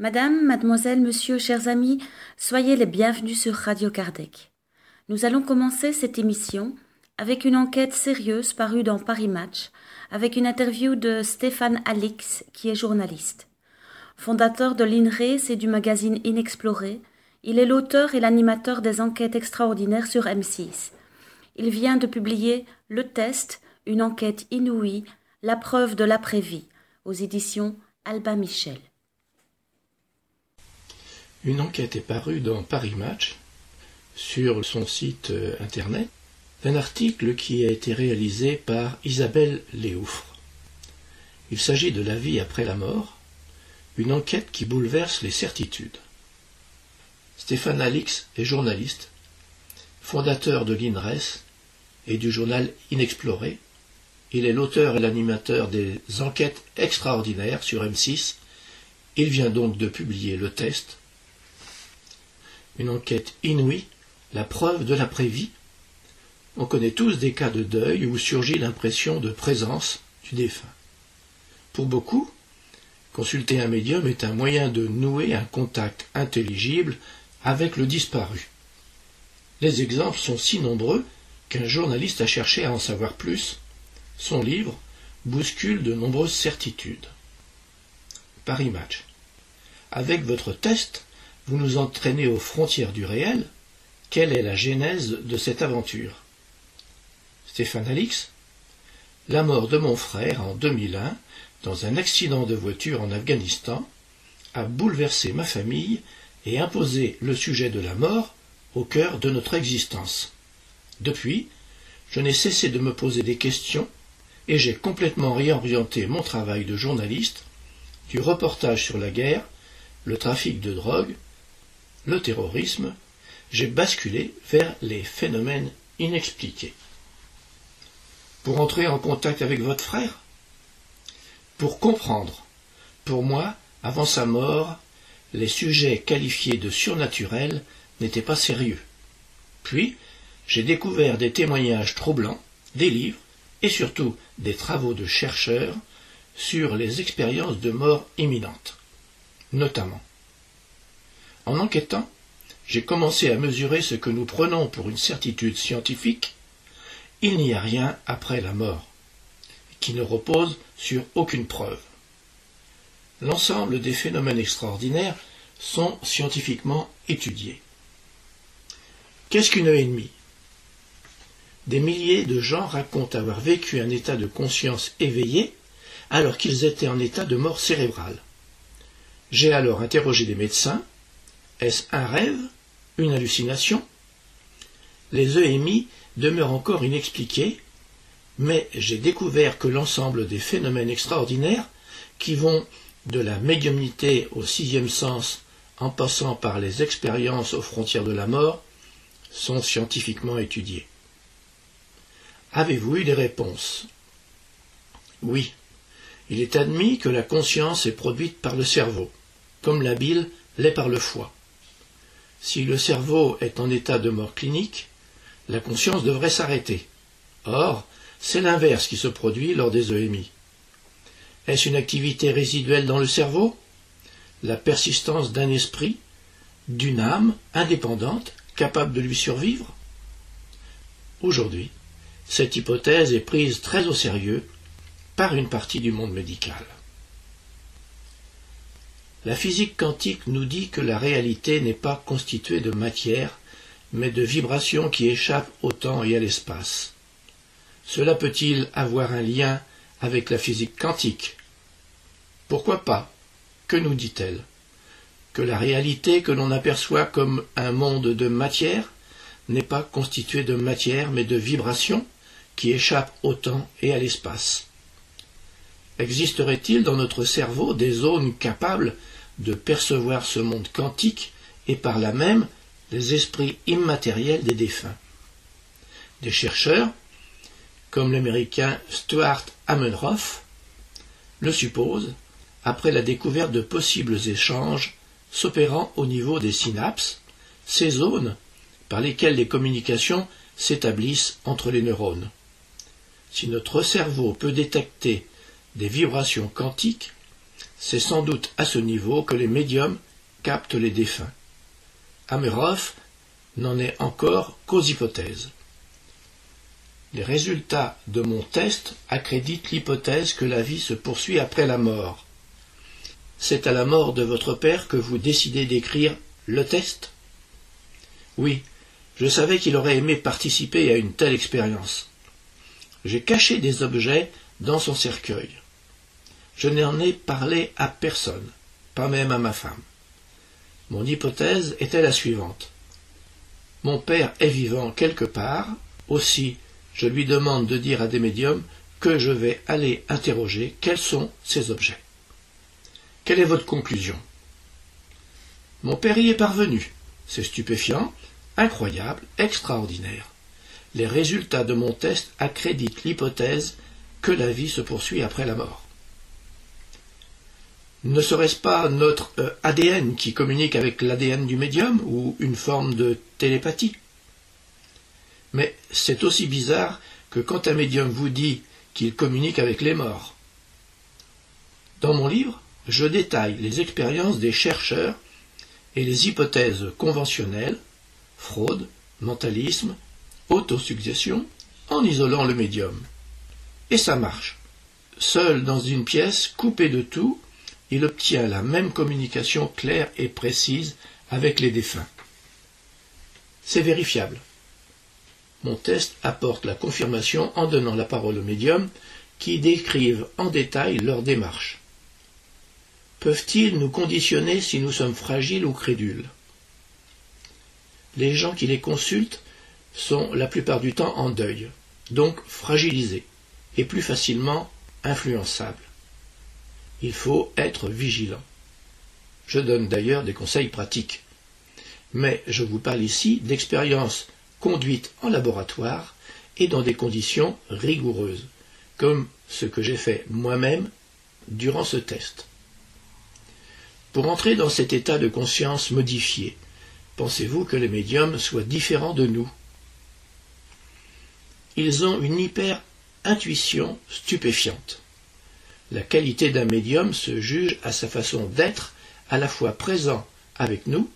Madame, mademoiselle, monsieur, chers amis, soyez les bienvenus sur Radio Kardec. Nous allons commencer cette émission avec une enquête sérieuse parue dans Paris Match, avec une interview de Stéphane Alix, qui est journaliste. Fondateur de l'INRES et du magazine Inexploré, il est l'auteur et l'animateur des enquêtes extraordinaires sur M6. Il vient de publier Le Test, une enquête inouïe, la preuve de l'après-vie, aux éditions Alba Michel. Une enquête est parue dans Paris Match, sur son site euh, internet, d'un article qui a été réalisé par Isabelle Léoufre. Il s'agit de la vie après la mort, une enquête qui bouleverse les certitudes. Stéphane Alix est journaliste, fondateur de l'INRES et du journal Inexploré. Il est l'auteur et l'animateur des enquêtes extraordinaires sur M6. Il vient donc de publier le test une enquête inouïe, la preuve de l'après-vie. On connaît tous des cas de deuil où surgit l'impression de présence du défunt. Pour beaucoup, consulter un médium est un moyen de nouer un contact intelligible avec le disparu. Les exemples sont si nombreux qu'un journaliste a cherché à en savoir plus. Son livre bouscule de nombreuses certitudes. Paris Match. Avec votre test, vous nous entraînez aux frontières du réel. Quelle est la genèse de cette aventure? Stéphane Alix La mort de mon frère en 2001, dans un accident de voiture en Afghanistan, a bouleversé ma famille et imposé le sujet de la mort au cœur de notre existence. Depuis, je n'ai cessé de me poser des questions et j'ai complètement réorienté mon travail de journaliste du reportage sur la guerre, le trafic de drogue, le terrorisme, j'ai basculé vers les phénomènes inexpliqués. Pour entrer en contact avec votre frère Pour comprendre. Pour moi, avant sa mort, les sujets qualifiés de surnaturels n'étaient pas sérieux. Puis, j'ai découvert des témoignages troublants, des livres et surtout des travaux de chercheurs sur les expériences de mort imminente, notamment en enquêtant, j'ai commencé à mesurer ce que nous prenons pour une certitude scientifique. Il n'y a rien après la mort, qui ne repose sur aucune preuve. L'ensemble des phénomènes extraordinaires sont scientifiquement étudiés. Qu'est-ce qu'une ennemie Des milliers de gens racontent avoir vécu un état de conscience éveillé alors qu'ils étaient en état de mort cérébrale. J'ai alors interrogé des médecins est-ce un rêve Une hallucination? Les EMI demeurent encore inexpliqués, mais j'ai découvert que l'ensemble des phénomènes extraordinaires, qui vont de la médiumnité au sixième sens en passant par les expériences aux frontières de la mort, sont scientifiquement étudiés. Avez-vous eu des réponses? Oui. Il est admis que la conscience est produite par le cerveau, comme la bile l'est par le foie. Si le cerveau est en état de mort clinique, la conscience devrait s'arrêter. Or, c'est l'inverse qui se produit lors des EMI. Est-ce une activité résiduelle dans le cerveau? La persistance d'un esprit, d'une âme indépendante, capable de lui survivre? Aujourd'hui, cette hypothèse est prise très au sérieux par une partie du monde médical. La physique quantique nous dit que la réalité n'est pas constituée de matière, mais de vibrations qui échappent au temps et à l'espace. Cela peut-il avoir un lien avec la physique quantique? Pourquoi pas? Que nous dit-elle? Que la réalité que l'on aperçoit comme un monde de matière n'est pas constituée de matière mais de vibrations qui échappent au temps et à l'espace. Existerait-il dans notre cerveau des zones capables de percevoir ce monde quantique et par là même les esprits immatériels des défunts. Des chercheurs, comme l'américain Stuart Amenhoff, le supposent après la découverte de possibles échanges s'opérant au niveau des synapses, ces zones par lesquelles les communications s'établissent entre les neurones. Si notre cerveau peut détecter des vibrations quantiques, C'est sans doute à ce niveau que les médiums captent les défunts. Ameroff n'en est encore qu'aux hypothèses. Les résultats de mon test accréditent l'hypothèse que la vie se poursuit après la mort. C'est à la mort de votre père que vous décidez d'écrire le test? Oui, je savais qu'il aurait aimé participer à une telle expérience. J'ai caché des objets dans son cercueil. Je n'en ai parlé à personne, pas même à ma femme. Mon hypothèse était la suivante. Mon père est vivant quelque part, aussi je lui demande de dire à des médiums que je vais aller interroger quels sont ces objets. Quelle est votre conclusion? Mon père y est parvenu. C'est stupéfiant, incroyable, extraordinaire. Les résultats de mon test accréditent l'hypothèse que la vie se poursuit après la mort. Ne serait-ce pas notre euh, ADN qui communique avec l'ADN du médium ou une forme de télépathie? Mais c'est aussi bizarre que quand un médium vous dit qu'il communique avec les morts. Dans mon livre, je détaille les expériences des chercheurs et les hypothèses conventionnelles, fraude, mentalisme, autosuggestion, en isolant le médium. Et ça marche. Seul dans une pièce, coupé de tout, il obtient la même communication claire et précise avec les défunts. C'est vérifiable. Mon test apporte la confirmation en donnant la parole aux médiums qui décrivent en détail leur démarche. Peuvent-ils nous conditionner si nous sommes fragiles ou crédules? Les gens qui les consultent sont la plupart du temps en deuil, donc fragilisés et plus facilement influençables il faut être vigilant. Je donne d'ailleurs des conseils pratiques. Mais je vous parle ici d'expériences conduites en laboratoire et dans des conditions rigoureuses, comme ce que j'ai fait moi-même durant ce test. Pour entrer dans cet état de conscience modifié, pensez-vous que les médiums soient différents de nous? Ils ont une hyper-intuition stupéfiante. La qualité d'un médium se juge à sa façon d'être à la fois présent avec nous,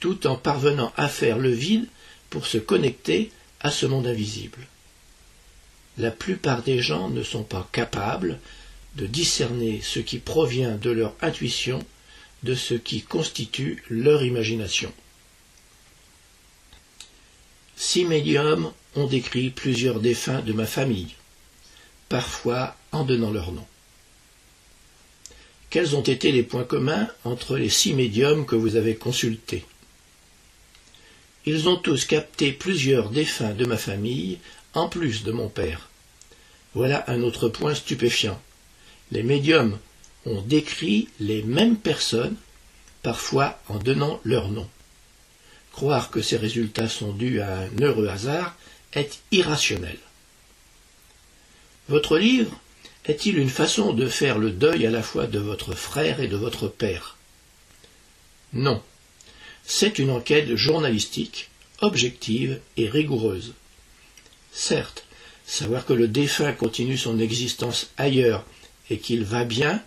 tout en parvenant à faire le vide pour se connecter à ce monde invisible. La plupart des gens ne sont pas capables de discerner ce qui provient de leur intuition de ce qui constitue leur imagination. Six médiums ont décrit plusieurs défunts de ma famille, parfois en donnant leur nom. Quels ont été les points communs entre les six médiums que vous avez consultés? Ils ont tous capté plusieurs défunts de ma famille, en plus de mon père. Voilà un autre point stupéfiant. Les médiums ont décrit les mêmes personnes, parfois en donnant leur nom. Croire que ces résultats sont dus à un heureux hasard est irrationnel. Votre livre est-il une façon de faire le deuil à la fois de votre frère et de votre père? Non. C'est une enquête journalistique, objective et rigoureuse. Certes, savoir que le défunt continue son existence ailleurs et qu'il va bien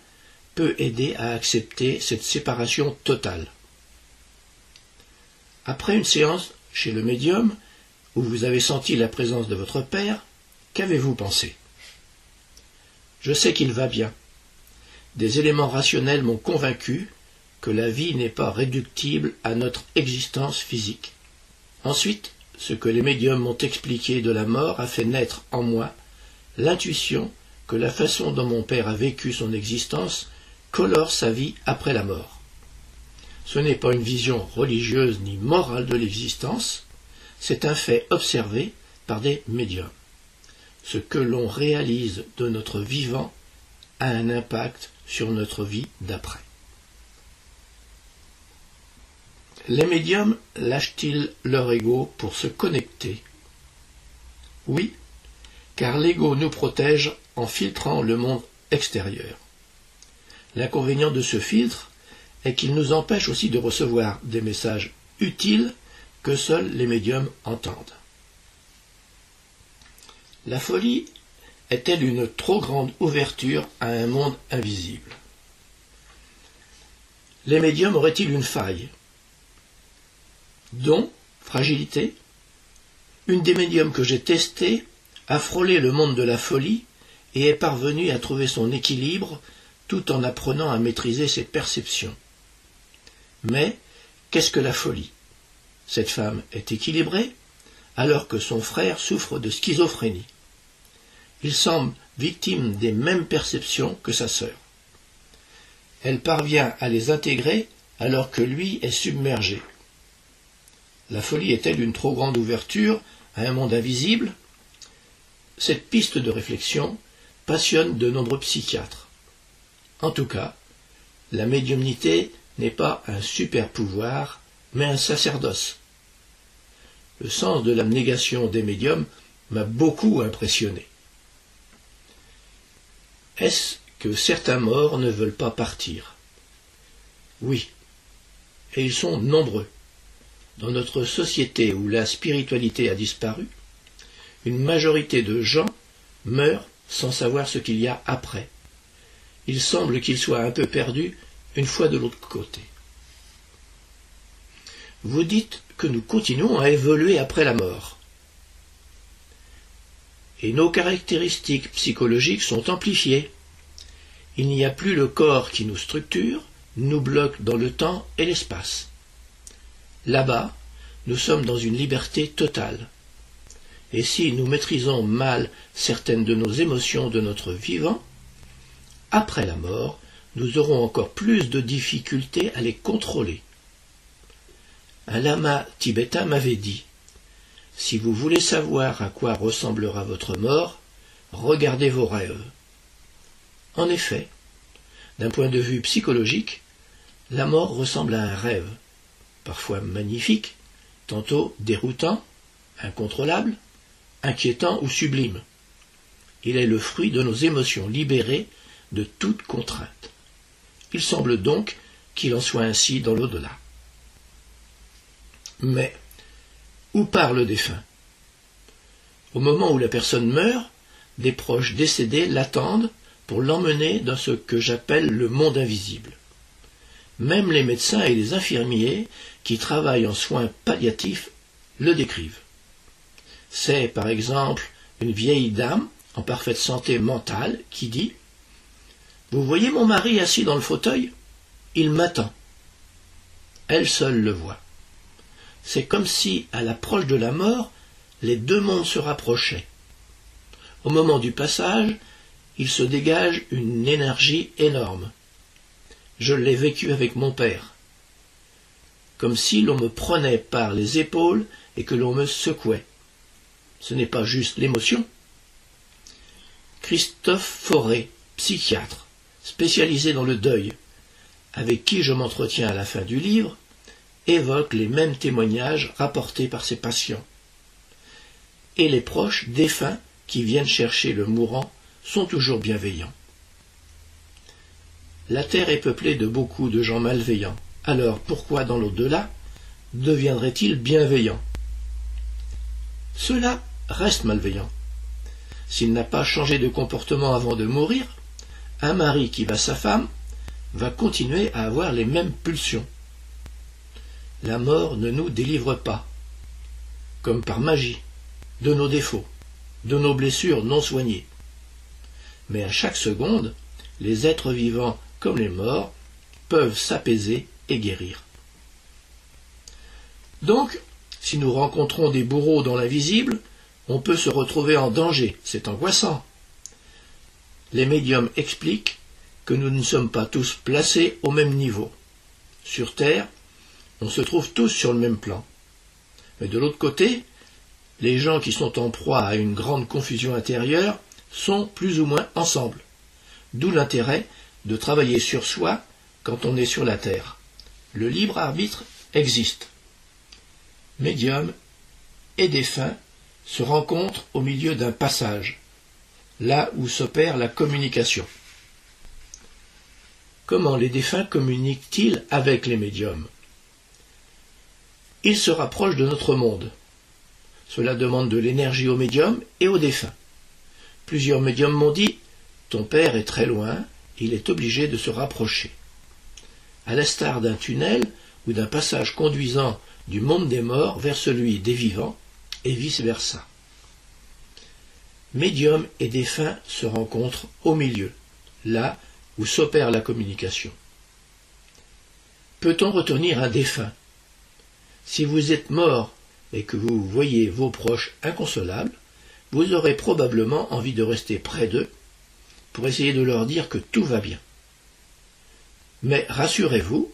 peut aider à accepter cette séparation totale. Après une séance chez le médium, où vous avez senti la présence de votre père, qu'avez-vous pensé? Je sais qu'il va bien. Des éléments rationnels m'ont convaincu que la vie n'est pas réductible à notre existence physique. Ensuite, ce que les médiums m'ont expliqué de la mort a fait naître en moi l'intuition que la façon dont mon père a vécu son existence colore sa vie après la mort. Ce n'est pas une vision religieuse ni morale de l'existence, c'est un fait observé par des médiums ce que l'on réalise de notre vivant a un impact sur notre vie d'après. Les médiums lâchent-ils leur ego pour se connecter? Oui, car l'ego nous protège en filtrant le monde extérieur. L'inconvénient de ce filtre est qu'il nous empêche aussi de recevoir des messages utiles que seuls les médiums entendent. La folie est-elle une trop grande ouverture à un monde invisible? Les médiums auraient-ils une faille? Don Fragilité? Une des médiums que j'ai testées a frôlé le monde de la folie et est parvenue à trouver son équilibre tout en apprenant à maîtriser ses perceptions. Mais qu'est-ce que la folie? Cette femme est équilibrée alors que son frère souffre de schizophrénie. Il semble victime des mêmes perceptions que sa sœur. Elle parvient à les intégrer alors que lui est submergé. La folie est-elle une trop grande ouverture à un monde invisible? Cette piste de réflexion passionne de nombreux psychiatres. En tout cas, la médiumnité n'est pas un super pouvoir, mais un sacerdoce. Le sens de l'abnégation des médiums m'a beaucoup impressionné. Est-ce que certains morts ne veulent pas partir? Oui, et ils sont nombreux. Dans notre société où la spiritualité a disparu, une majorité de gens meurent sans savoir ce qu'il y a après. Il semble qu'ils soient un peu perdus une fois de l'autre côté. Vous dites que nous continuons à évoluer après la mort. Et nos caractéristiques psychologiques sont amplifiées. Il n'y a plus le corps qui nous structure, nous bloque dans le temps et l'espace. Là-bas, nous sommes dans une liberté totale. Et si nous maîtrisons mal certaines de nos émotions de notre vivant, après la mort, nous aurons encore plus de difficultés à les contrôler. Un lama tibétain m'avait dit Si vous voulez savoir à quoi ressemblera votre mort, regardez vos rêves. En effet, d'un point de vue psychologique, la mort ressemble à un rêve, parfois magnifique, tantôt déroutant, incontrôlable, inquiétant ou sublime. Il est le fruit de nos émotions libérées de toute contrainte. Il semble donc qu'il en soit ainsi dans l'au-delà. Mais où part le défunt? Au moment où la personne meurt, des proches décédés l'attendent pour l'emmener dans ce que j'appelle le monde invisible. Même les médecins et les infirmiers qui travaillent en soins palliatifs le décrivent. C'est, par exemple, une vieille dame en parfaite santé mentale qui dit Vous voyez mon mari assis dans le fauteuil? Il m'attend. Elle seule le voit. C'est comme si, à l'approche de la mort, les deux mondes se rapprochaient. Au moment du passage, il se dégage une énergie énorme. Je l'ai vécu avec mon père. Comme si l'on me prenait par les épaules et que l'on me secouait ce n'est pas juste l'émotion. Christophe Forêt, psychiatre, spécialisé dans le deuil, avec qui je m'entretiens à la fin du livre, évoque les mêmes témoignages rapportés par ses patients. Et les proches défunts qui viennent chercher le mourant sont toujours bienveillants. La Terre est peuplée de beaucoup de gens malveillants. Alors pourquoi dans l'au-delà deviendrait-il bienveillant Cela reste malveillant. S'il n'a pas changé de comportement avant de mourir, un mari qui bat sa femme va continuer à avoir les mêmes pulsions. La mort ne nous délivre pas, comme par magie, de nos défauts, de nos blessures non soignées. Mais à chaque seconde, les êtres vivants comme les morts peuvent s'apaiser et guérir. Donc, si nous rencontrons des bourreaux dans l'invisible, on peut se retrouver en danger, c'est angoissant. Les médiums expliquent que nous ne sommes pas tous placés au même niveau. Sur Terre, on se trouve tous sur le même plan. Mais de l'autre côté, les gens qui sont en proie à une grande confusion intérieure sont plus ou moins ensemble. D'où l'intérêt de travailler sur soi quand on est sur la Terre. Le libre arbitre existe. Médium et défunt se rencontrent au milieu d'un passage, là où s'opère la communication. Comment les défunts communiquent-ils avec les médiums? Ils se rapprochent de notre monde. Cela demande de l'énergie aux médiums et aux défunts. Plusieurs médiums m'ont dit Ton père est très loin, il est obligé de se rapprocher. à l'instar d'un tunnel ou d'un passage conduisant du monde des morts vers celui des vivants, et vice-versa. Médium et défunt se rencontrent au milieu, là où s'opère la communication. Peut-on retenir un défunt? Si vous êtes mort et que vous voyez vos proches inconsolables, vous aurez probablement envie de rester près d'eux pour essayer de leur dire que tout va bien. Mais rassurez-vous,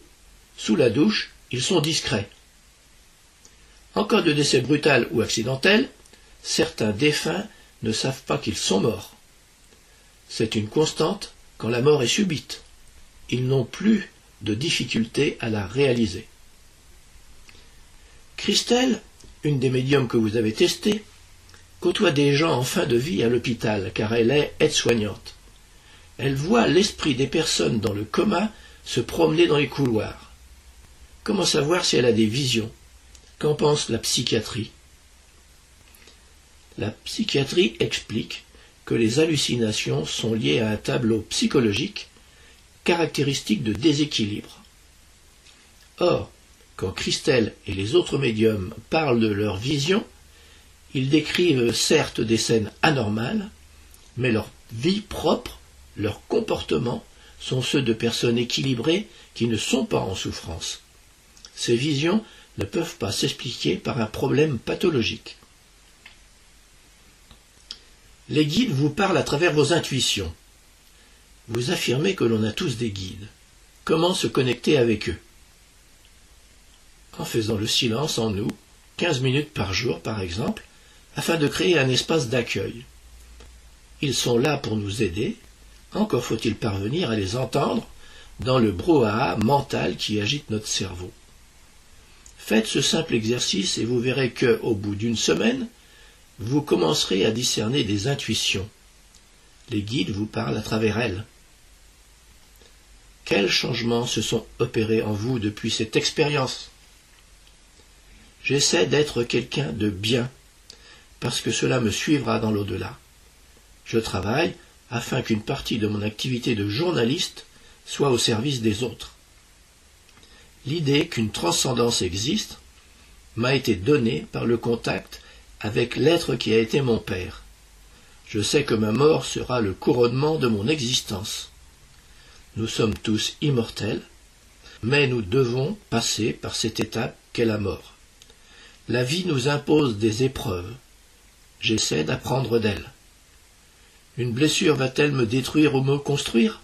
sous la douche, ils sont discrets. En cas de décès brutal ou accidentel, certains défunts ne savent pas qu'ils sont morts. C'est une constante quand la mort est subite. Ils n'ont plus de difficulté à la réaliser. Christelle, une des médiums que vous avez testées, côtoie des gens en fin de vie à l'hôpital car elle est aide-soignante. Elle voit l'esprit des personnes dans le coma se promener dans les couloirs. Comment savoir si elle a des visions? Qu'en pense la psychiatrie? La psychiatrie explique que les hallucinations sont liées à un tableau psychologique caractéristique de déséquilibre. Or, quand Christelle et les autres médiums parlent de leur vision, ils décrivent certes des scènes anormales, mais leur vie propre, leur comportement sont ceux de personnes équilibrées qui ne sont pas en souffrance. Ces visions ne peuvent pas s'expliquer par un problème pathologique. Les guides vous parlent à travers vos intuitions. Vous affirmez que l'on a tous des guides. Comment se connecter avec eux? En faisant le silence en nous, quinze minutes par jour par exemple, afin de créer un espace d'accueil. Ils sont là pour nous aider, encore faut-il parvenir à les entendre dans le brouhaha mental qui agite notre cerveau. Faites ce simple exercice et vous verrez que, au bout d'une semaine, vous commencerez à discerner des intuitions. Les guides vous parlent à travers elles. Quels changements se sont opérés en vous depuis cette expérience? J'essaie d'être quelqu'un de bien, parce que cela me suivra dans l'au-delà. Je travaille afin qu'une partie de mon activité de journaliste soit au service des autres. L'idée qu'une transcendance existe m'a été donnée par le contact avec l'être qui a été mon père. Je sais que ma mort sera le couronnement de mon existence. Nous sommes tous immortels, mais nous devons passer par cette étape qu'est la mort. La vie nous impose des épreuves. J'essaie d'apprendre d'elle. Une blessure va-t-elle me détruire ou me construire?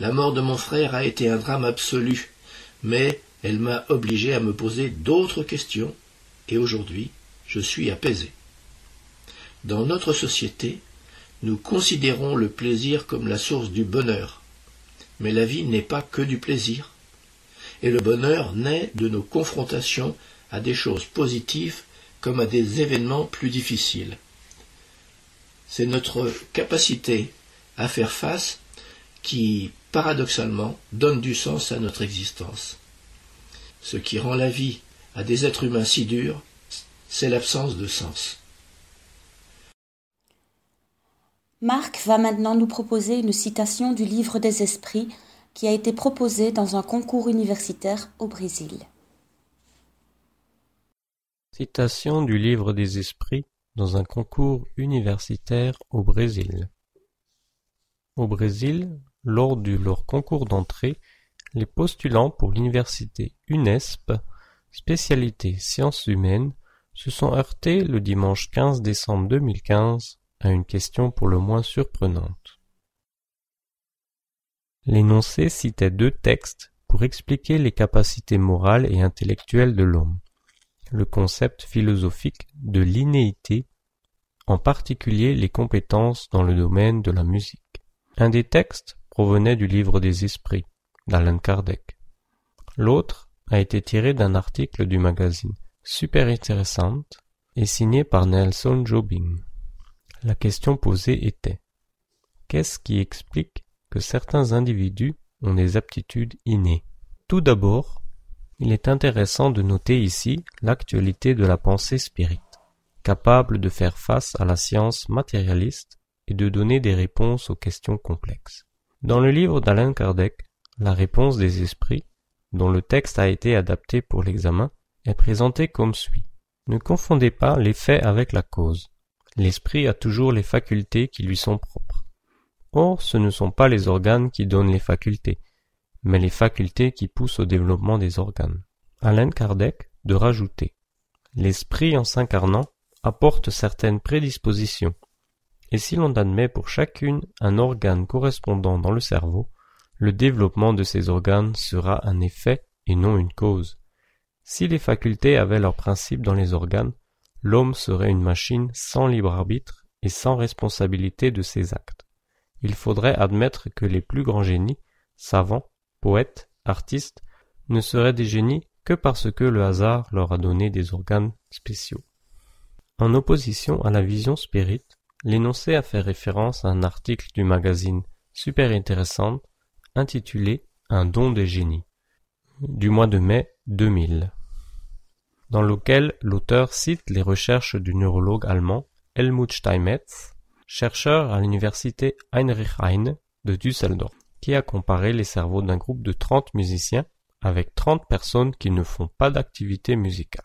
La mort de mon frère a été un drame absolu, mais elle m'a obligé à me poser d'autres questions, et aujourd'hui je suis apaisé. Dans notre société, nous considérons le plaisir comme la source du bonheur. Mais la vie n'est pas que du plaisir. Et le bonheur naît de nos confrontations à des choses positives comme à des événements plus difficiles. C'est notre capacité à faire face qui, paradoxalement, donne du sens à notre existence. Ce qui rend la vie à des êtres humains si durs, c'est l'absence de sens. Marc va maintenant nous proposer une citation du livre des esprits qui a été proposée dans un concours universitaire au Brésil. Citation du livre des esprits dans un concours universitaire au Brésil. Au Brésil, lors de leur concours d'entrée, les postulants pour l'université UNESP, spécialité sciences humaines, se sont heurtés le dimanche 15 décembre 2015 à une question pour le moins surprenante. L'énoncé citait deux textes pour expliquer les capacités morales et intellectuelles de l'homme le concept philosophique de l'innéité, en particulier les compétences dans le domaine de la musique. Un des textes provenait du livre des esprits d'Alan Kardec. L'autre a été tiré d'un article du magazine Super intéressante et signé par Nelson Jobim. La question posée était Qu'est-ce qui explique que certains individus ont des aptitudes innées? Tout d'abord, il est intéressant de noter ici l'actualité de la pensée spirite, capable de faire face à la science matérialiste et de donner des réponses aux questions complexes. Dans le livre d'Alain Kardec, la réponse des esprits, dont le texte a été adapté pour l'examen, est présentée comme suit. Ne confondez pas l'effet avec la cause. L'esprit a toujours les facultés qui lui sont propres. Or, ce ne sont pas les organes qui donnent les facultés, mais les facultés qui poussent au développement des organes. Alain Kardec de rajouter L'esprit en s'incarnant apporte certaines prédispositions, et si l'on admet pour chacune un organe correspondant dans le cerveau, le développement de ces organes sera un effet et non une cause. Si les facultés avaient leur principe dans les organes, l'homme serait une machine sans libre arbitre et sans responsabilité de ses actes. Il faudrait admettre que les plus grands génies, savants, poètes, artistes, ne seraient des génies que parce que le hasard leur a donné des organes spéciaux. En opposition à la vision spirit, l'énoncé a fait référence à un article du magazine super intéressant intitulé Un don des génies du mois de mai 2000 dans lequel l'auteur cite les recherches du neurologue allemand Helmut Steinmetz, chercheur à l'université Heinrich Heine de Düsseldorf, qui a comparé les cerveaux d'un groupe de 30 musiciens avec 30 personnes qui ne font pas d'activité musicale.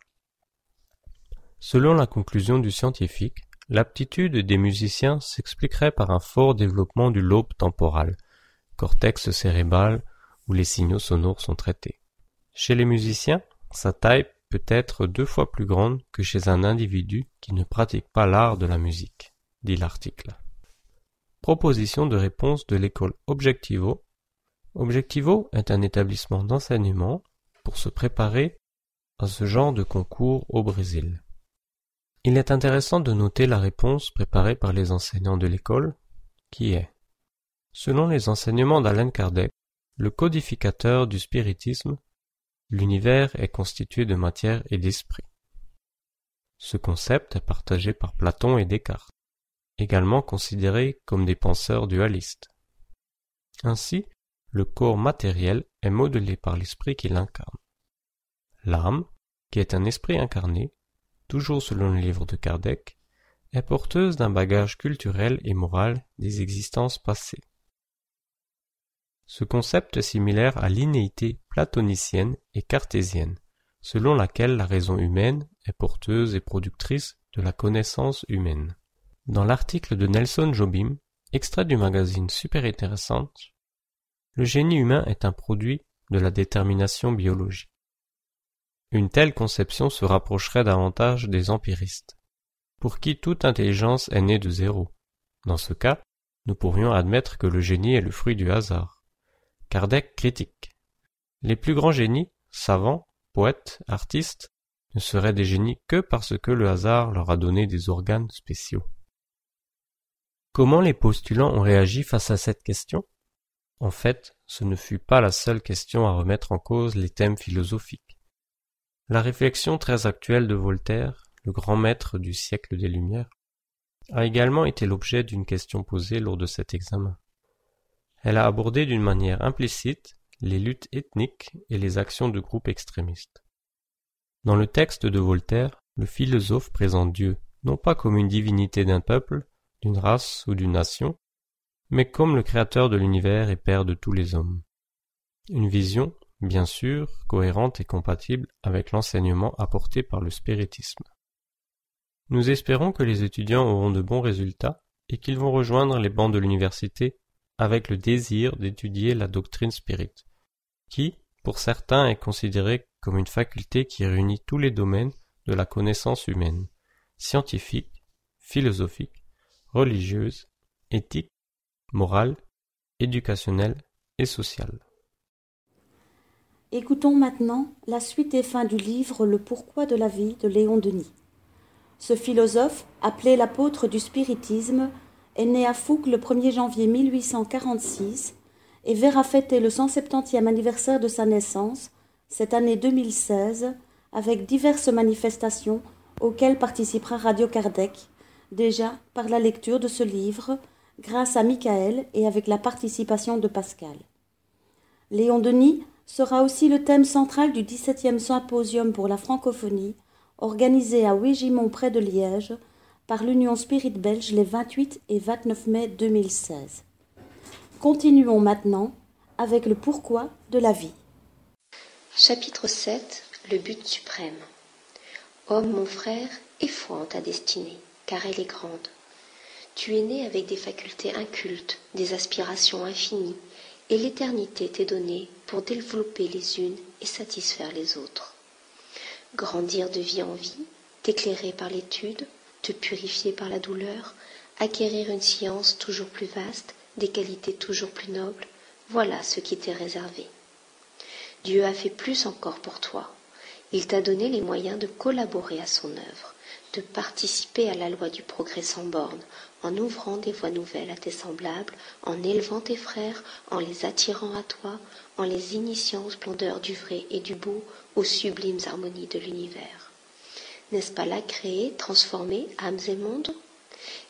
Selon la conclusion du scientifique, l'aptitude des musiciens s'expliquerait par un fort développement du lobe temporal, cortex cérébral où les signaux sonores sont traités. Chez les musiciens, sa taille peut être deux fois plus grande que chez un individu qui ne pratique pas l'art de la musique, dit l'article. Proposition de réponse de l'école Objectivo. Objectivo est un établissement d'enseignement pour se préparer à ce genre de concours au Brésil. Il est intéressant de noter la réponse préparée par les enseignants de l'école, qui est Selon les enseignements d'Alain Kardec, le codificateur du spiritisme L'univers est constitué de matière et d'esprit. Ce concept est partagé par Platon et Descartes, également considérés comme des penseurs dualistes. Ainsi, le corps matériel est modelé par l'esprit qui l'incarne. L'âme, qui est un esprit incarné, toujours selon le livre de Kardec, est porteuse d'un bagage culturel et moral des existences passées. Ce concept est similaire à l'innéité platonicienne et cartésienne, selon laquelle la raison humaine est porteuse et productrice de la connaissance humaine. Dans l'article de Nelson Jobim, extrait du magazine Super Intéressante, le génie humain est un produit de la détermination biologique. Une telle conception se rapprocherait davantage des empiristes, pour qui toute intelligence est née de zéro. Dans ce cas, nous pourrions admettre que le génie est le fruit du hasard. Kardec critique. Les plus grands génies, savants, poètes, artistes, ne seraient des génies que parce que le hasard leur a donné des organes spéciaux. Comment les postulants ont réagi face à cette question? En fait, ce ne fut pas la seule question à remettre en cause les thèmes philosophiques. La réflexion très actuelle de Voltaire, le grand maître du siècle des Lumières, a également été l'objet d'une question posée lors de cet examen. Elle a abordé d'une manière implicite les luttes ethniques et les actions de groupes extrémistes. Dans le texte de Voltaire, le philosophe présente Dieu non pas comme une divinité d'un peuple, d'une race ou d'une nation, mais comme le créateur de l'univers et père de tous les hommes. Une vision, bien sûr, cohérente et compatible avec l'enseignement apporté par le spiritisme. Nous espérons que les étudiants auront de bons résultats et qu'ils vont rejoindre les bancs de l'université avec le désir d'étudier la doctrine spirite, qui, pour certains, est considérée comme une faculté qui réunit tous les domaines de la connaissance humaine, scientifique, philosophique, religieuse, éthique, morale, éducationnelle et sociale. Écoutons maintenant la suite et fin du livre Le pourquoi de la vie de Léon Denis. Ce philosophe, appelé l'apôtre du spiritisme, est né à Fouques le 1er janvier 1846 et verra fêter le 170e anniversaire de sa naissance, cette année 2016, avec diverses manifestations auxquelles participera Radio Kardec, déjà par la lecture de ce livre, grâce à Michael et avec la participation de Pascal. Léon Denis sera aussi le thème central du 17e symposium pour la francophonie, organisé à Wégimont près de Liège, par l'Union Spirit Belge les 28 et 29 mai 2016. Continuons maintenant avec le pourquoi de la vie. Chapitre 7 Le but suprême. Homme, mon frère, en ta destinée, car elle est grande. Tu es né avec des facultés incultes, des aspirations infinies, et l'éternité t'est donnée pour développer les unes et satisfaire les autres. Grandir de vie en vie, t'éclairer par l'étude, te purifier par la douleur, acquérir une science toujours plus vaste, des qualités toujours plus nobles, voilà ce qui t'est réservé. Dieu a fait plus encore pour toi. Il t'a donné les moyens de collaborer à son œuvre, de participer à la loi du progrès sans borne, en ouvrant des voies nouvelles à tes semblables, en élevant tes frères, en les attirant à toi, en les initiant aux splendeurs du vrai et du beau, aux sublimes harmonies de l'univers. N'est-ce pas là créer, transformer âmes et mondes?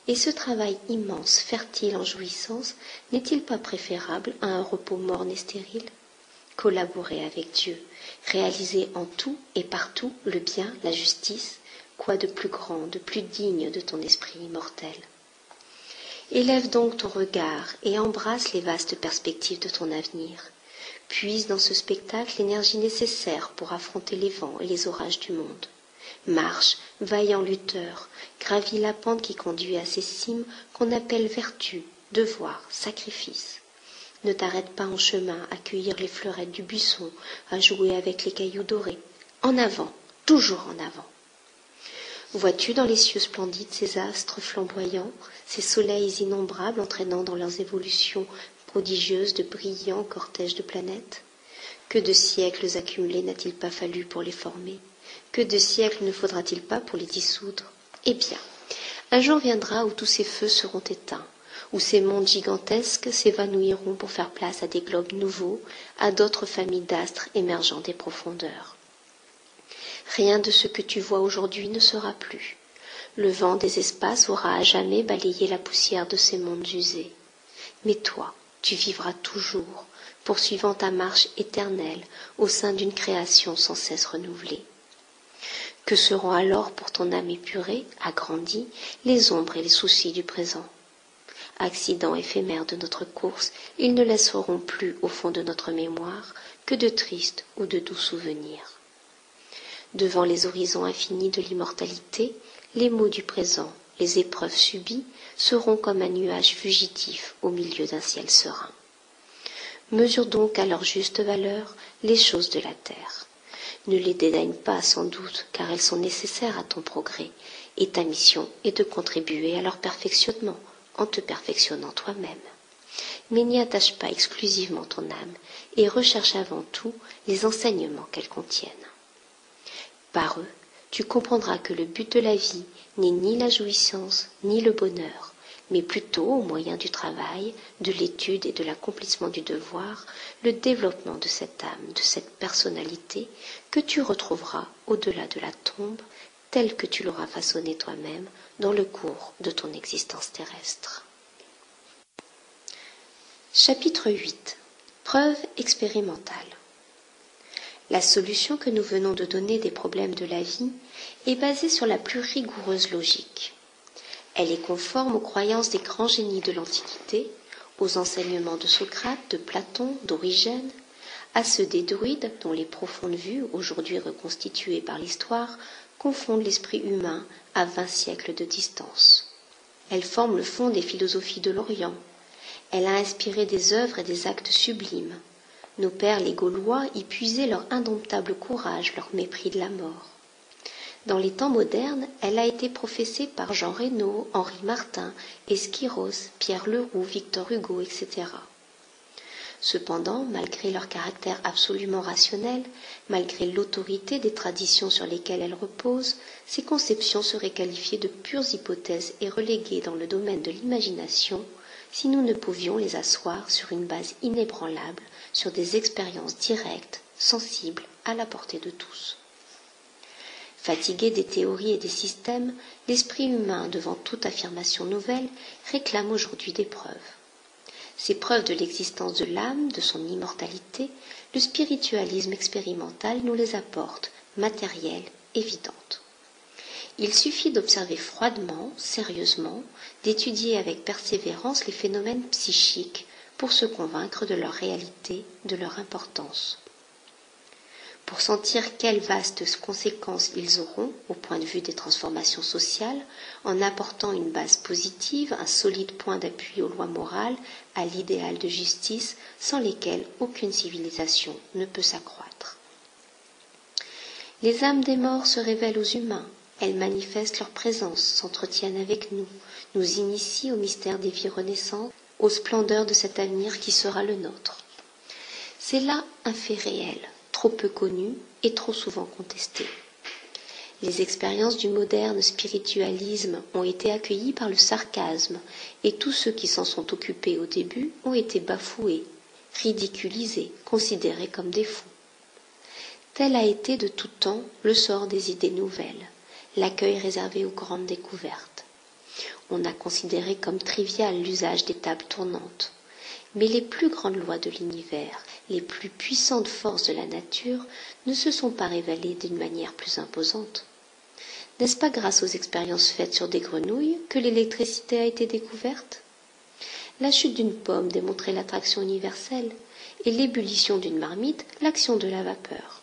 Et ce travail immense, fertile en jouissance, n'est-il pas préférable à un repos morne et stérile? Collaborer avec Dieu, réaliser en tout et partout le bien, la justice, quoi de plus grand, de plus digne de ton esprit immortel Élève donc ton regard et embrasse les vastes perspectives de ton avenir. Puise dans ce spectacle l'énergie nécessaire pour affronter les vents et les orages du monde. Marche, vaillant lutteur, gravis la pente qui conduit à ces cimes qu'on appelle vertu, devoir, sacrifice. Ne t'arrête pas en chemin à cueillir les fleurettes du buisson, à jouer avec les cailloux dorés. En avant, toujours en avant. Vois-tu dans les cieux splendides ces astres flamboyants, ces soleils innombrables entraînant dans leurs évolutions prodigieuses de brillants cortèges de planètes? Que de siècles accumulés n'a-t-il pas fallu pour les former? Que de siècles ne faudra-t-il pas pour les dissoudre? Eh bien, un jour viendra où tous ces feux seront éteints, où ces mondes gigantesques s'évanouiront pour faire place à des globes nouveaux, à d'autres familles d'astres émergeant des profondeurs. Rien de ce que tu vois aujourd'hui ne sera plus. Le vent des espaces aura à jamais balayé la poussière de ces mondes usés. Mais toi, tu vivras toujours, poursuivant ta marche éternelle au sein d'une création sans cesse renouvelée. Que seront alors pour ton âme épurée, agrandie, les ombres et les soucis du présent? Accidents éphémères de notre course, ils ne laisseront plus au fond de notre mémoire que de tristes ou de doux souvenirs. Devant les horizons infinis de l'immortalité, les maux du présent, les épreuves subies, seront comme un nuage fugitif au milieu d'un ciel serein. Mesure donc à leur juste valeur les choses de la terre. Ne les dédaigne pas sans doute, car elles sont nécessaires à ton progrès, et ta mission est de contribuer à leur perfectionnement en te perfectionnant toi-même. Mais n'y attache pas exclusivement ton âme, et recherche avant tout les enseignements qu'elles contiennent. Par eux, tu comprendras que le but de la vie n'est ni la jouissance, ni le bonheur, mais plutôt, au moyen du travail, de l'étude et de l'accomplissement du devoir, le développement de cette âme, de cette personnalité que tu retrouveras au-delà de la tombe, telle que tu l'auras façonnée toi-même dans le cours de ton existence terrestre. Chapitre 8 Preuve expérimentale la solution que nous venons de donner des problèmes de la vie est basée sur la plus rigoureuse logique. Elle est conforme aux croyances des grands génies de l'Antiquité, aux enseignements de Socrate, de Platon, d'Origène, à ceux des druides dont les profondes vues, aujourd'hui reconstituées par l'histoire, confondent l'esprit humain à vingt siècles de distance. Elle forme le fond des philosophies de l'Orient. Elle a inspiré des œuvres et des actes sublimes, nos pères les Gaulois y puisaient leur indomptable courage, leur mépris de la mort. Dans les temps modernes, elle a été professée par Jean Reynaud, Henri Martin, Esquiros, Pierre Leroux, Victor Hugo, etc. Cependant, malgré leur caractère absolument rationnel, malgré l'autorité des traditions sur lesquelles elles reposent, ces conceptions seraient qualifiées de pures hypothèses et reléguées dans le domaine de l'imagination si nous ne pouvions les asseoir sur une base inébranlable sur des expériences directes, sensibles, à la portée de tous. Fatigué des théories et des systèmes, l'esprit humain, devant toute affirmation nouvelle, réclame aujourd'hui des preuves. Ces preuves de l'existence de l'âme, de son immortalité, le spiritualisme expérimental nous les apporte, matérielles, évidentes. Il suffit d'observer froidement, sérieusement, d'étudier avec persévérance les phénomènes psychiques pour se convaincre de leur réalité, de leur importance. Pour sentir quelles vastes conséquences ils auront au point de vue des transformations sociales, en apportant une base positive, un solide point d'appui aux lois morales, à l'idéal de justice, sans lesquelles aucune civilisation ne peut s'accroître. Les âmes des morts se révèlent aux humains, elles manifestent leur présence, s'entretiennent avec nous, nous initient au mystère des vies renaissantes, aux splendeurs de cet avenir qui sera le nôtre. C'est là un fait réel, trop peu connu et trop souvent contesté. Les expériences du moderne spiritualisme ont été accueillies par le sarcasme, et tous ceux qui s'en sont occupés au début ont été bafoués, ridiculisés, considérés comme des fous. Tel a été de tout temps le sort des idées nouvelles, l'accueil réservé aux grandes découvertes. On a considéré comme trivial l'usage des tables tournantes. Mais les plus grandes lois de l'univers, les plus puissantes forces de la nature ne se sont pas révélées d'une manière plus imposante. N'est-ce pas grâce aux expériences faites sur des grenouilles que l'électricité a été découverte? La chute d'une pomme démontrait l'attraction universelle et l'ébullition d'une marmite l'action de la vapeur.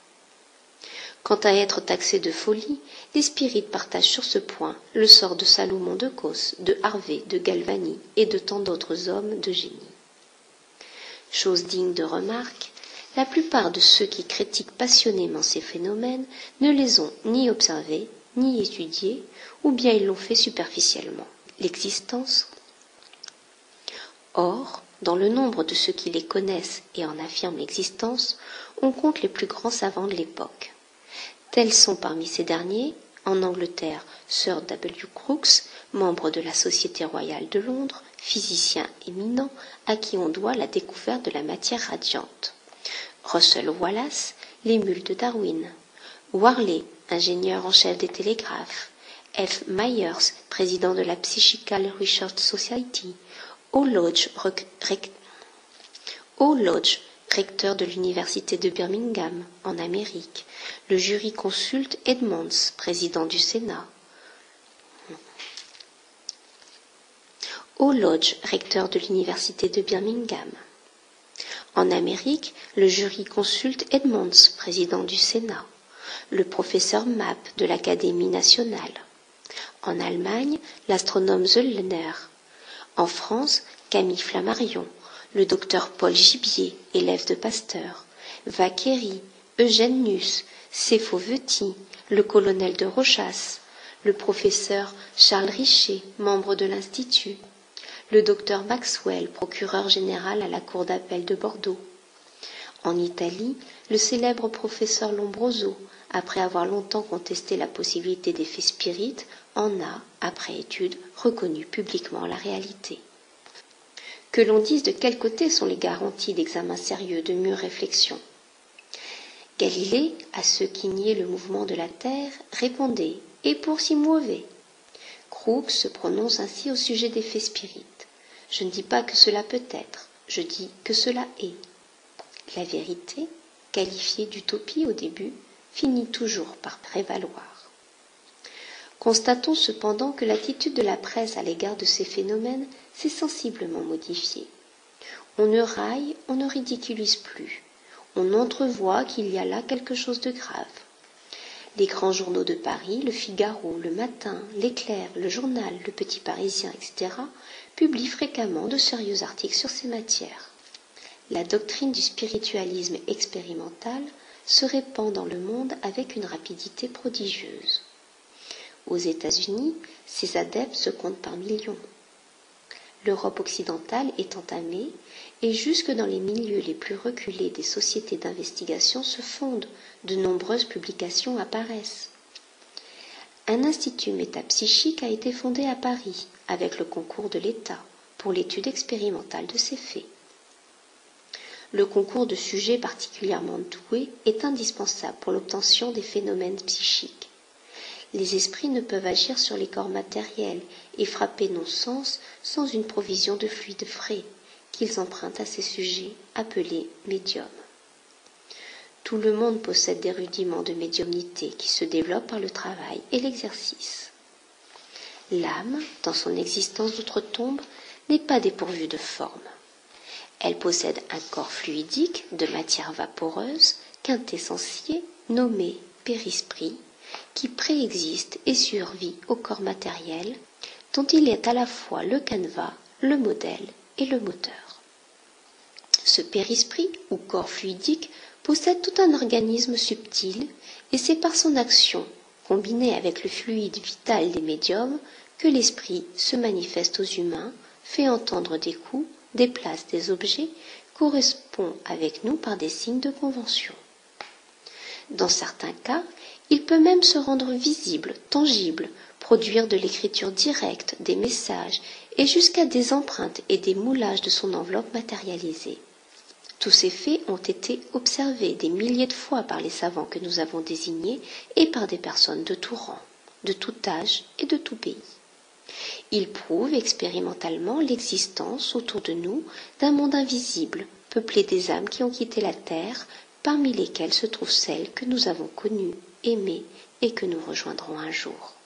Quant à être taxé de folie, les spirites partagent sur ce point le sort de Salomon de Cos, de Harvey, de Galvani et de tant d'autres hommes de génie. Chose digne de remarque, la plupart de ceux qui critiquent passionnément ces phénomènes ne les ont ni observés, ni étudiés, ou bien ils l'ont fait superficiellement. L'existence. Or, dans le nombre de ceux qui les connaissent et en affirment l'existence, on compte les plus grands savants de l'époque. Tels sont parmi ces derniers, en Angleterre, Sir W. Crookes, membre de la Société royale de Londres, physicien éminent à qui on doit la découverte de la matière radiante. Russell Wallace, l'émule de Darwin. Warley, ingénieur en chef des télégraphes. F. Myers, président de la Psychical Research Society. O. Lodge. Lodge recteur de l'Université de Birmingham, en Amérique. Le jury consulte Edmonds, président du Sénat. O. Lodge, recteur de l'Université de Birmingham. En Amérique, le jury consulte Edmonds, président du Sénat, le professeur Mapp de l'Académie nationale. En Allemagne, l'astronome Zöllner. En France, Camille Flammarion, le docteur Paul Gibier, élève de Pasteur, Vaquéry, Eugène Nuss, Veti, le colonel de Rochas, le professeur Charles Richer, membre de l'Institut, le docteur Maxwell, procureur général à la Cour d'appel de Bordeaux. En Italie, le célèbre professeur Lombroso, après avoir longtemps contesté la possibilité d'effets spirites, en a, après étude, reconnu publiquement la réalité. Que l'on dise de quel côté sont les garanties d'examen sérieux, de mûre réflexion. Galilée, à ceux qui niaient le mouvement de la Terre, répondait Et pour si mauvais Crookes se prononce ainsi au sujet des faits spirites. Je ne dis pas que cela peut être, je dis que cela est. La vérité, qualifiée d'utopie au début, finit toujours par prévaloir. Constatons cependant que l'attitude de la presse à l'égard de ces phénomènes sensiblement modifiée. On ne raille, on ne ridiculise plus. On entrevoit qu'il y a là quelque chose de grave. Les grands journaux de Paris, le Figaro, le Matin, l'Éclair, le Journal, le Petit Parisien, etc., publient fréquemment de sérieux articles sur ces matières. La doctrine du spiritualisme expérimental se répand dans le monde avec une rapidité prodigieuse. Aux États-Unis, ces adeptes se comptent par millions. L'Europe occidentale est entamée et jusque dans les milieux les plus reculés des sociétés d'investigation se fondent, de nombreuses publications apparaissent. Un institut métapsychique a été fondé à Paris avec le concours de l'État pour l'étude expérimentale de ces faits. Le concours de sujets particulièrement doués est indispensable pour l'obtention des phénomènes psychiques les esprits ne peuvent agir sur les corps matériels et frapper nos sens sans une provision de fluide frais qu'ils empruntent à ces sujets appelés médiums. Tout le monde possède des rudiments de médiumnité qui se développent par le travail et l'exercice. L'âme, dans son existence d'outre-tombe, n'est pas dépourvue de forme. Elle possède un corps fluidique de matière vaporeuse, quintessentiel, nommé périsprit, qui préexiste et survit au corps matériel, dont il est à la fois le canevas, le modèle et le moteur. Ce périsprit, ou corps fluidique, possède tout un organisme subtil, et c'est par son action, combinée avec le fluide vital des médiums, que l'esprit se manifeste aux humains, fait entendre des coups, déplace des objets, correspond avec nous par des signes de convention. Dans certains cas, il peut même se rendre visible, tangible, produire de l'écriture directe, des messages, et jusqu'à des empreintes et des moulages de son enveloppe matérialisée. Tous ces faits ont été observés des milliers de fois par les savants que nous avons désignés et par des personnes de tout rang, de tout âge et de tout pays. Ils prouvent expérimentalement l'existence autour de nous d'un monde invisible, peuplé des âmes qui ont quitté la terre, parmi lesquelles se trouvent celles que nous avons connues, aimées et que nous rejoindrons un jour.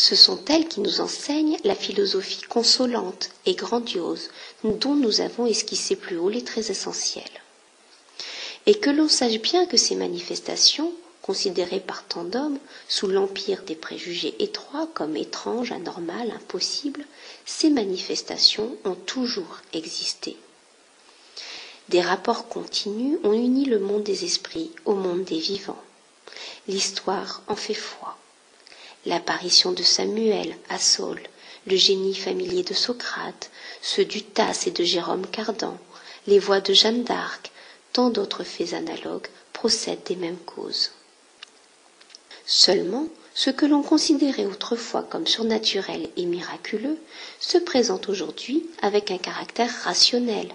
Ce sont elles qui nous enseignent la philosophie consolante et grandiose dont nous avons esquissé plus haut les traits essentiels. Et que l'on sache bien que ces manifestations, considérées par tant d'hommes sous l'empire des préjugés étroits comme étranges, anormales, impossibles, ces manifestations ont toujours existé. Des rapports continus ont uni le monde des esprits au monde des vivants. L'histoire en fait foi l'apparition de Samuel à Saul, le génie familier de Socrate, ceux du Tasse et de Jérôme Cardan, les voix de Jeanne d'Arc, tant d'autres faits analogues procèdent des mêmes causes. Seulement, ce que l'on considérait autrefois comme surnaturel et miraculeux se présente aujourd'hui avec un caractère rationnel,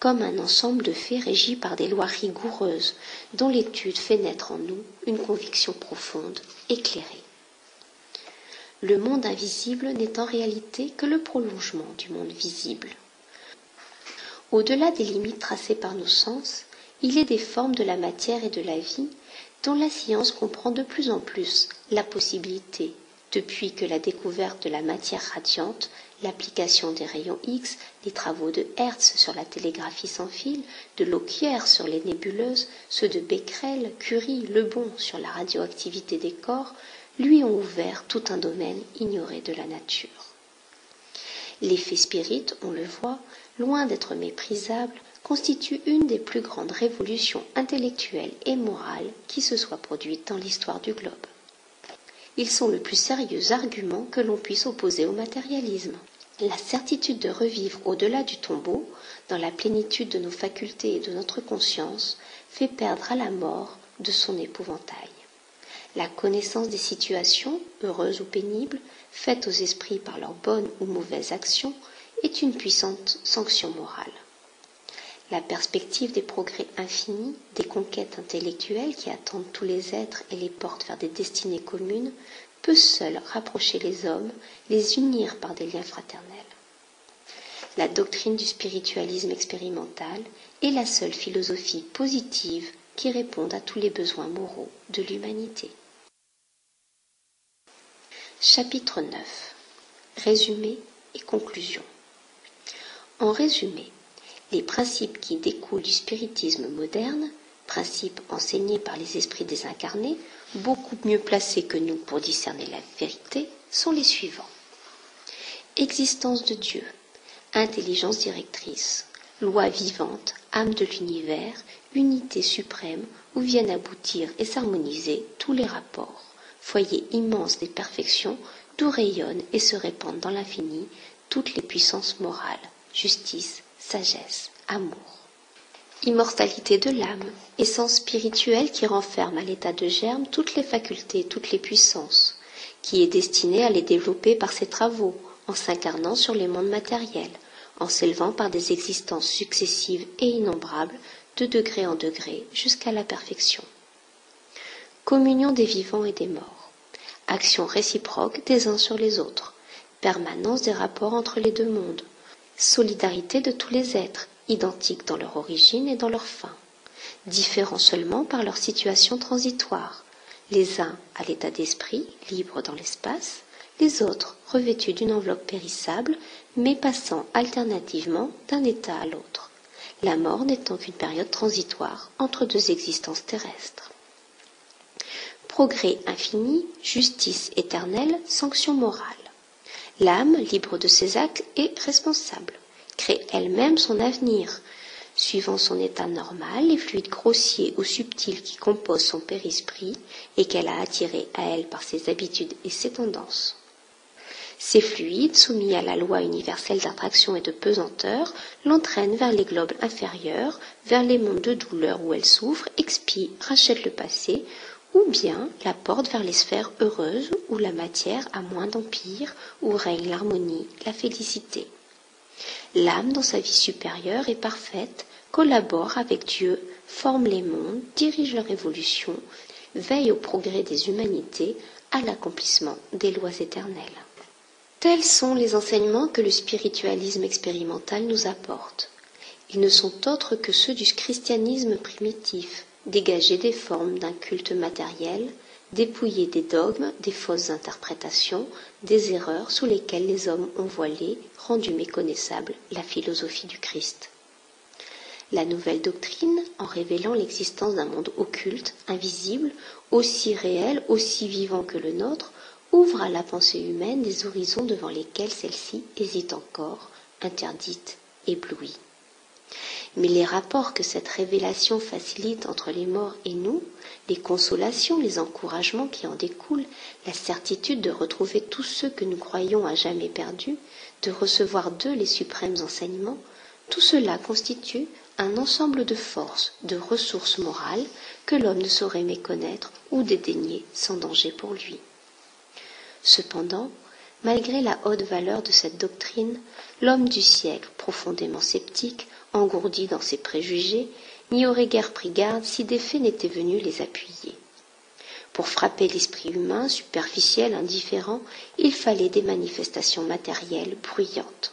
comme un ensemble de faits régis par des lois rigoureuses, dont l'étude fait naître en nous une conviction profonde, éclairée le monde invisible n'est en réalité que le prolongement du monde visible. Au-delà des limites tracées par nos sens, il est des formes de la matière et de la vie dont la science comprend de plus en plus la possibilité, depuis que la découverte de la matière radiante, l'application des rayons X, les travaux de Hertz sur la télégraphie sans fil, de Lockyer sur les nébuleuses, ceux de Becquerel, Curie, Lebon sur la radioactivité des corps, lui ont ouvert tout un domaine ignoré de la nature. L'effet spirit, on le voit, loin d'être méprisable, constitue une des plus grandes révolutions intellectuelles et morales qui se soient produites dans l'histoire du globe. Ils sont le plus sérieux argument que l'on puisse opposer au matérialisme. La certitude de revivre au-delà du tombeau, dans la plénitude de nos facultés et de notre conscience, fait perdre à la mort de son épouvantail. La connaissance des situations, heureuses ou pénibles, faites aux esprits par leurs bonnes ou mauvaises actions, est une puissante sanction morale. La perspective des progrès infinis, des conquêtes intellectuelles qui attendent tous les êtres et les portent vers des destinées communes, peut seule rapprocher les hommes, les unir par des liens fraternels. La doctrine du spiritualisme expérimental est la seule philosophie positive qui réponde à tous les besoins moraux de l'humanité. Chapitre 9 Résumé et conclusion. En résumé, les principes qui découlent du spiritisme moderne, principes enseignés par les esprits désincarnés, beaucoup mieux placés que nous pour discerner la vérité, sont les suivants. Existence de Dieu, intelligence directrice, loi vivante, âme de l'univers, unité suprême où viennent aboutir et s'harmoniser tous les rapports foyer immense des perfections, d'où rayonnent et se répandent dans l'infini toutes les puissances morales, justice, sagesse, amour. Immortalité de l'âme, essence spirituelle qui renferme à l'état de germe toutes les facultés, toutes les puissances, qui est destinée à les développer par ses travaux, en s'incarnant sur les mondes matériels, en s'élevant par des existences successives et innombrables, de degré en degré, jusqu'à la perfection communion des vivants et des morts, action réciproque des uns sur les autres, permanence des rapports entre les deux mondes, solidarité de tous les êtres, identiques dans leur origine et dans leur fin, différents seulement par leur situation transitoire, les uns à l'état d'esprit, libres dans l'espace, les autres revêtus d'une enveloppe périssable, mais passant alternativement d'un état à l'autre, la mort n'étant qu'une période transitoire entre deux existences terrestres. Progrès infini, justice éternelle, sanction morale. L'âme, libre de ses actes, est responsable, crée elle-même son avenir, suivant son état normal, les fluides grossiers ou subtils qui composent son périsprit et qu'elle a attirés à elle par ses habitudes et ses tendances. Ces fluides, soumis à la loi universelle d'attraction et de pesanteur, l'entraînent vers les globes inférieurs, vers les mondes de douleur où elle souffre, expie, rachète le passé, ou bien la porte vers les sphères heureuses où la matière a moins d'empire, où règne l'harmonie, la félicité. L'âme, dans sa vie supérieure, est parfaite, collabore avec Dieu, forme les mondes, dirige leur évolution, veille au progrès des humanités, à l'accomplissement des lois éternelles. Tels sont les enseignements que le spiritualisme expérimental nous apporte. Ils ne sont autres que ceux du christianisme primitif, dégagés des formes d'un culte matériel, dépouillés des dogmes, des fausses interprétations, des erreurs sous lesquelles les hommes ont voilé, rendu méconnaissable la philosophie du Christ. La nouvelle doctrine, en révélant l'existence d'un monde occulte, invisible, aussi réel, aussi vivant que le nôtre, ouvre à la pensée humaine des horizons devant lesquels celle-ci hésite encore, interdite, éblouie. Mais les rapports que cette révélation facilite entre les morts et nous, les consolations, les encouragements qui en découlent, la certitude de retrouver tous ceux que nous croyons à jamais perdus, de recevoir d'eux les suprêmes enseignements, tout cela constitue un ensemble de forces, de ressources morales que l'homme ne saurait méconnaître ou dédaigner sans danger pour lui. Cependant, malgré la haute valeur de cette doctrine, l'homme du siècle, profondément sceptique, engourdi dans ses préjugés, n'y aurait guère pris garde si des faits n'étaient venus les appuyer. Pour frapper l'esprit humain, superficiel, indifférent, il fallait des manifestations matérielles bruyantes.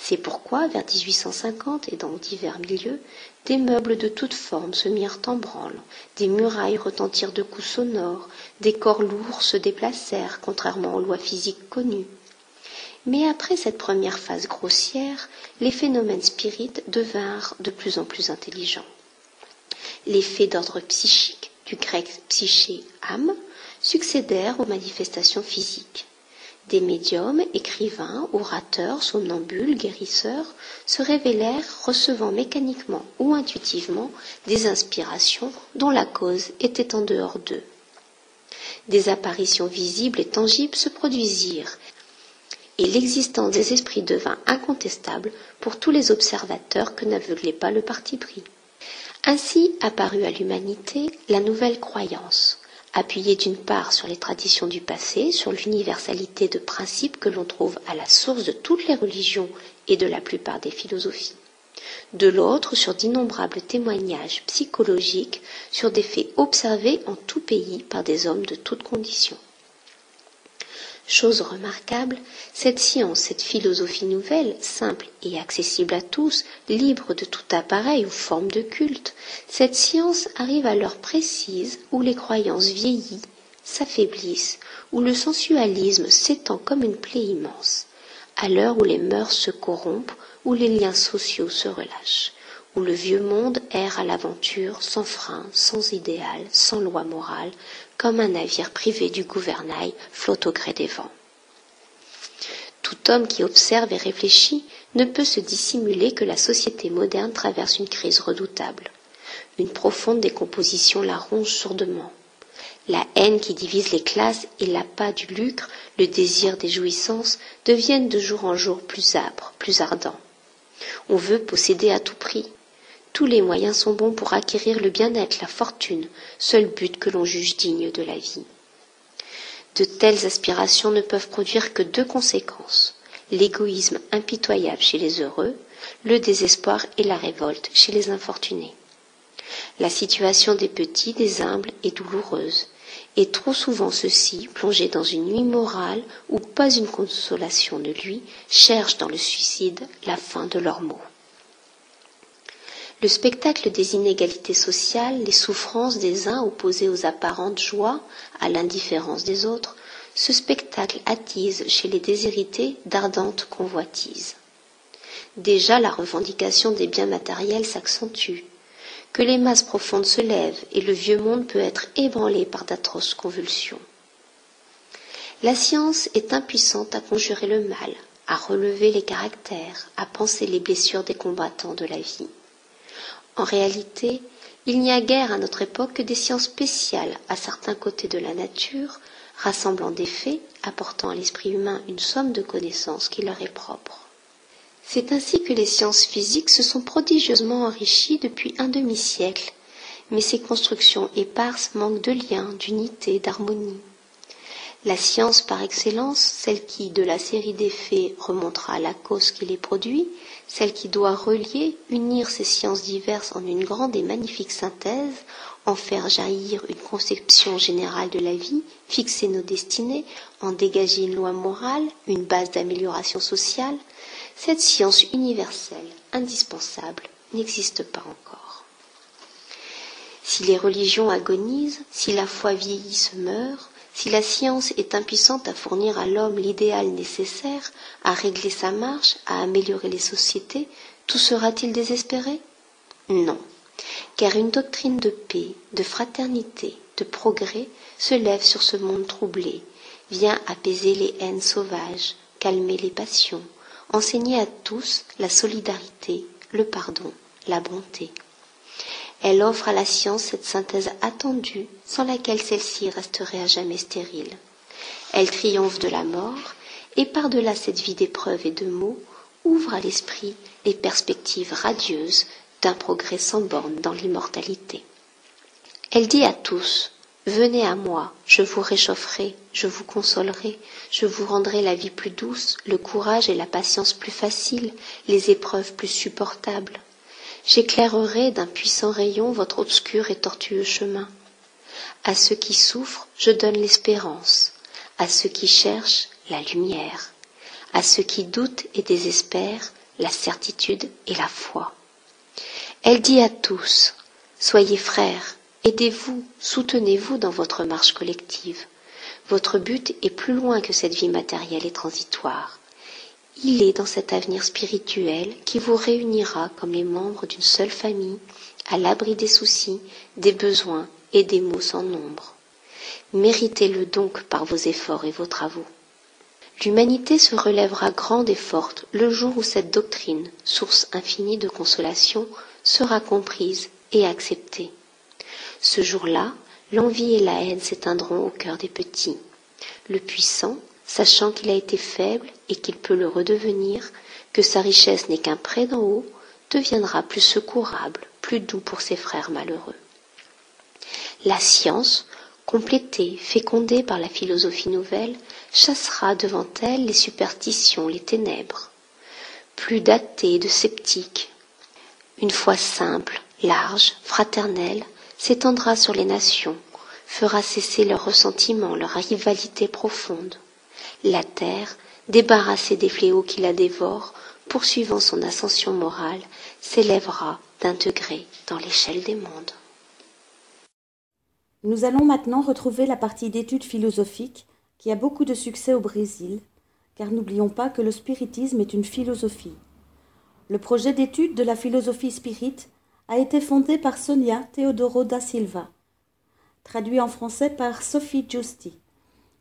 C'est pourquoi, vers 1850 et dans divers milieux, des meubles de toutes formes se mirent en branle, des murailles retentirent de coups sonores, des corps lourds se déplacèrent, contrairement aux lois physiques connues. Mais après cette première phase grossière, les phénomènes spirites devinrent de plus en plus intelligents. Les faits d'ordre psychique, du grec psyché âme, succédèrent aux manifestations physiques. Des médiums, écrivains, orateurs, somnambules, guérisseurs se révélèrent recevant mécaniquement ou intuitivement des inspirations dont la cause était en dehors d'eux. Des apparitions visibles et tangibles se produisirent et l'existence des esprits devint incontestable pour tous les observateurs que n'aveuglait pas le parti pris. Ainsi apparut à l'humanité la nouvelle croyance, appuyé d'une part sur les traditions du passé, sur l'universalité de principes que l'on trouve à la source de toutes les religions et de la plupart des philosophies, de l'autre sur d'innombrables témoignages psychologiques sur des faits observés en tout pays par des hommes de toutes conditions. Chose remarquable, cette science, cette philosophie nouvelle, simple et accessible à tous, libre de tout appareil ou forme de culte, cette science arrive à l'heure précise où les croyances vieillissent, s'affaiblissent, où le sensualisme s'étend comme une plaie immense, à l'heure où les mœurs se corrompent, où les liens sociaux se relâchent, où le vieux monde erre à l'aventure sans frein, sans idéal, sans loi morale, comme un navire privé du gouvernail flotte au gré des vents. Tout homme qui observe et réfléchit ne peut se dissimuler que la société moderne traverse une crise redoutable. Une profonde décomposition la ronge sourdement. La haine qui divise les classes et l'appât du lucre, le désir des jouissances deviennent de jour en jour plus âpres, plus ardents. On veut posséder à tout prix, tous les moyens sont bons pour acquérir le bien-être, la fortune, seul but que l'on juge digne de la vie. De telles aspirations ne peuvent produire que deux conséquences l'égoïsme impitoyable chez les heureux, le désespoir et la révolte chez les infortunés. La situation des petits, des humbles est douloureuse, et trop souvent ceux-ci, plongés dans une nuit morale où pas une consolation ne lui, cherchent dans le suicide la fin de leurs maux. Le spectacle des inégalités sociales, les souffrances des uns opposées aux apparentes joies, à l'indifférence des autres, ce spectacle attise chez les déshérités d'ardentes convoitises. déjà la revendication des biens matériels s'accentue, que les masses profondes se lèvent et le vieux monde peut être ébranlé par d'atroces convulsions. La science est impuissante à conjurer le mal, à relever les caractères, à penser les blessures des combattants de la vie. En réalité, il n'y a guère à notre époque que des sciences spéciales à certains côtés de la nature, rassemblant des faits, apportant à l'esprit humain une somme de connaissances qui leur est propre. C'est ainsi que les sciences physiques se sont prodigieusement enrichies depuis un demi-siècle, mais ces constructions éparses manquent de lien, d'unité, d'harmonie. La science par excellence, celle qui, de la série des faits, remontera à la cause qui les produit, celle qui doit relier, unir ces sciences diverses en une grande et magnifique synthèse, en faire jaillir une conception générale de la vie, fixer nos destinées, en dégager une loi morale, une base d'amélioration sociale, cette science universelle, indispensable, n'existe pas encore. Si les religions agonisent, si la foi vieillit se meurt, si la science est impuissante à fournir à l'homme l'idéal nécessaire, à régler sa marche, à améliorer les sociétés, tout sera-t-il désespéré? Non, car une doctrine de paix, de fraternité, de progrès se lève sur ce monde troublé, vient apaiser les haines sauvages, calmer les passions, enseigner à tous la solidarité, le pardon, la bonté. Elle offre à la science cette synthèse attendue sans laquelle celle-ci resterait à jamais stérile. Elle triomphe de la mort et par-delà cette vie d'épreuves et de maux ouvre à l'esprit les perspectives radieuses d'un progrès sans borne dans l'immortalité. Elle dit à tous Venez à moi, je vous réchaufferai, je vous consolerai, je vous rendrai la vie plus douce, le courage et la patience plus faciles, les épreuves plus supportables. J'éclairerai d'un puissant rayon votre obscur et tortueux chemin. À ceux qui souffrent, je donne l'espérance, à ceux qui cherchent, la lumière, à ceux qui doutent et désespèrent, la certitude et la foi. Elle dit à tous, Soyez frères, aidez-vous, soutenez-vous dans votre marche collective. Votre but est plus loin que cette vie matérielle et transitoire. Il est dans cet avenir spirituel qui vous réunira comme les membres d'une seule famille, à l'abri des soucis, des besoins et des maux sans nombre. Méritez-le donc par vos efforts et vos travaux. L'humanité se relèvera grande et forte le jour où cette doctrine, source infinie de consolation, sera comprise et acceptée. Ce jour-là, l'envie et la haine s'éteindront au cœur des petits. Le puissant, sachant qu'il a été faible et qu'il peut le redevenir, que sa richesse n'est qu'un prêt d'en haut, deviendra plus secourable, plus doux pour ses frères malheureux. La science, complétée, fécondée par la philosophie nouvelle, chassera devant elle les superstitions, les ténèbres. Plus d'athées, de sceptiques. Une foi simple, large, fraternelle, s'étendra sur les nations, fera cesser leurs ressentiments, leur rivalité profonde la terre, débarrassée des fléaux qui la dévorent, poursuivant son ascension morale, s'élèvera d'un degré dans l'échelle des mondes. Nous allons maintenant retrouver la partie d'études philosophiques qui a beaucoup de succès au Brésil, car n'oublions pas que le spiritisme est une philosophie. Le projet d'étude de la philosophie spirit a été fondé par Sonia Teodoro da Silva, traduit en français par Sophie Giusti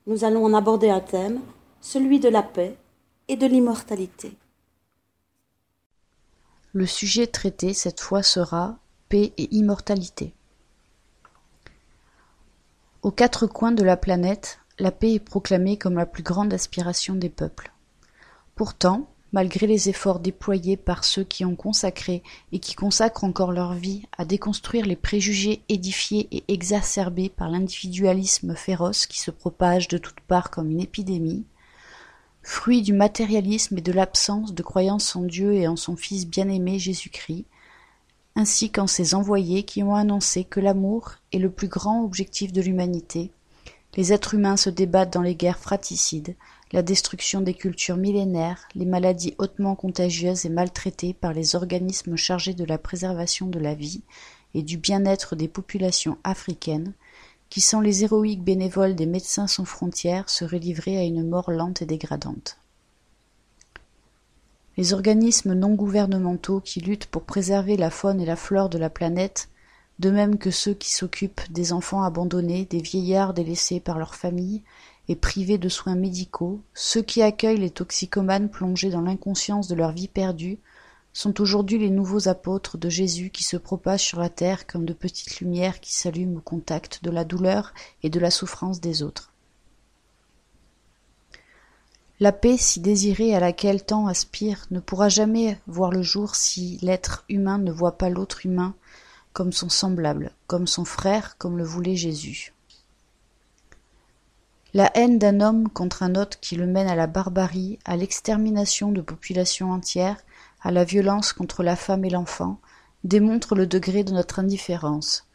nous allons en aborder un thème, celui de la paix et de l'immortalité. Le sujet traité cette fois sera paix et immortalité. Aux quatre coins de la planète, la paix est proclamée comme la plus grande aspiration des peuples. Pourtant, malgré les efforts déployés par ceux qui ont consacré et qui consacrent encore leur vie à déconstruire les préjugés édifiés et exacerbés par l'individualisme féroce qui se propage de toutes parts comme une épidémie, fruit du matérialisme et de l'absence de croyance en Dieu et en son Fils bien-aimé Jésus-Christ, ainsi qu'en ses envoyés qui ont annoncé que l'amour est le plus grand objectif de l'humanité, les êtres humains se débattent dans les guerres fraticides, la destruction des cultures millénaires, les maladies hautement contagieuses et maltraitées par les organismes chargés de la préservation de la vie et du bien-être des populations africaines, qui sans les héroïques bénévoles des Médecins sans frontières seraient livrés à une mort lente et dégradante. les organismes non gouvernementaux qui luttent pour préserver la faune et la flore de la planète, de même que ceux qui s'occupent des enfants abandonnés, des vieillards délaissés par leurs familles et privés de soins médicaux, ceux qui accueillent les toxicomanes plongés dans l'inconscience de leur vie perdue, sont aujourd'hui les nouveaux apôtres de Jésus qui se propagent sur la terre comme de petites lumières qui s'allument au contact de la douleur et de la souffrance des autres. La paix si désirée à laquelle tant aspire ne pourra jamais voir le jour si l'être humain ne voit pas l'autre humain comme son semblable, comme son frère, comme le voulait Jésus. La haine d'un homme contre un autre qui le mène à la barbarie, à l'extermination de populations entières, à la violence contre la femme et l'enfant, démontre le degré de notre indifférence.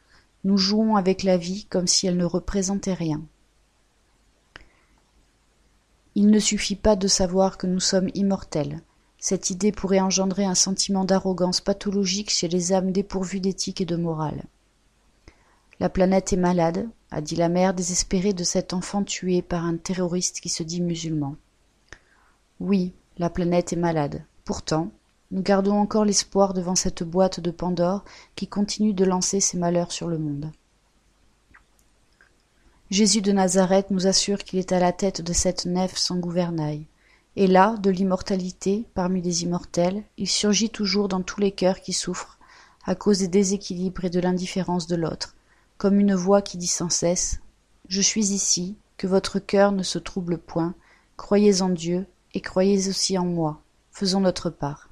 Nous jouons avec la vie comme si elle ne représentait rien. Il ne suffit pas de savoir que nous sommes immortels. Cette idée pourrait engendrer un sentiment d'arrogance pathologique chez les âmes dépourvues d'éthique et de morale. La planète est malade, a dit la mère désespérée de cet enfant tué par un terroriste qui se dit musulman. Oui, la planète est malade. Pourtant, nous gardons encore l'espoir devant cette boîte de Pandore qui continue de lancer ses malheurs sur le monde. Jésus de Nazareth nous assure qu'il est à la tête de cette nef sans gouvernail. Et là, de l'immortalité, parmi les immortels, il surgit toujours dans tous les cœurs qui souffrent, à cause des déséquilibres et de l'indifférence de l'autre, comme une voix qui dit sans cesse Je suis ici, que votre cœur ne se trouble point, croyez en Dieu, et croyez aussi en moi, faisons notre part.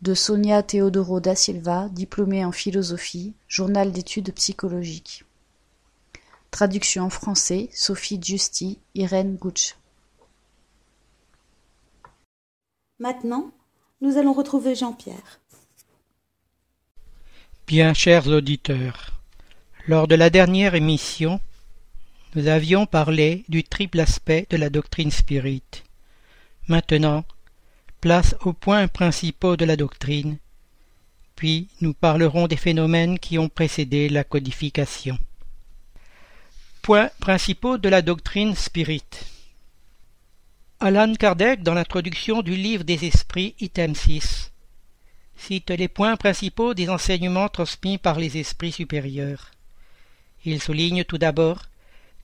De Sonia Teodoro da Silva, diplômée en philosophie, journal d'études psychologiques. Traduction en français Sophie Giusti, Irène Gutsch. Maintenant, nous allons retrouver Jean-Pierre. Bien chers auditeurs, lors de la dernière émission, nous avions parlé du triple aspect de la doctrine spirit. Maintenant, place aux points principaux de la doctrine, puis nous parlerons des phénomènes qui ont précédé la codification. Points principaux de la doctrine spirit. Alan Kardec, dans l'introduction du livre des esprits, item 6, cite les points principaux des enseignements transmis par les esprits supérieurs. Il souligne tout d'abord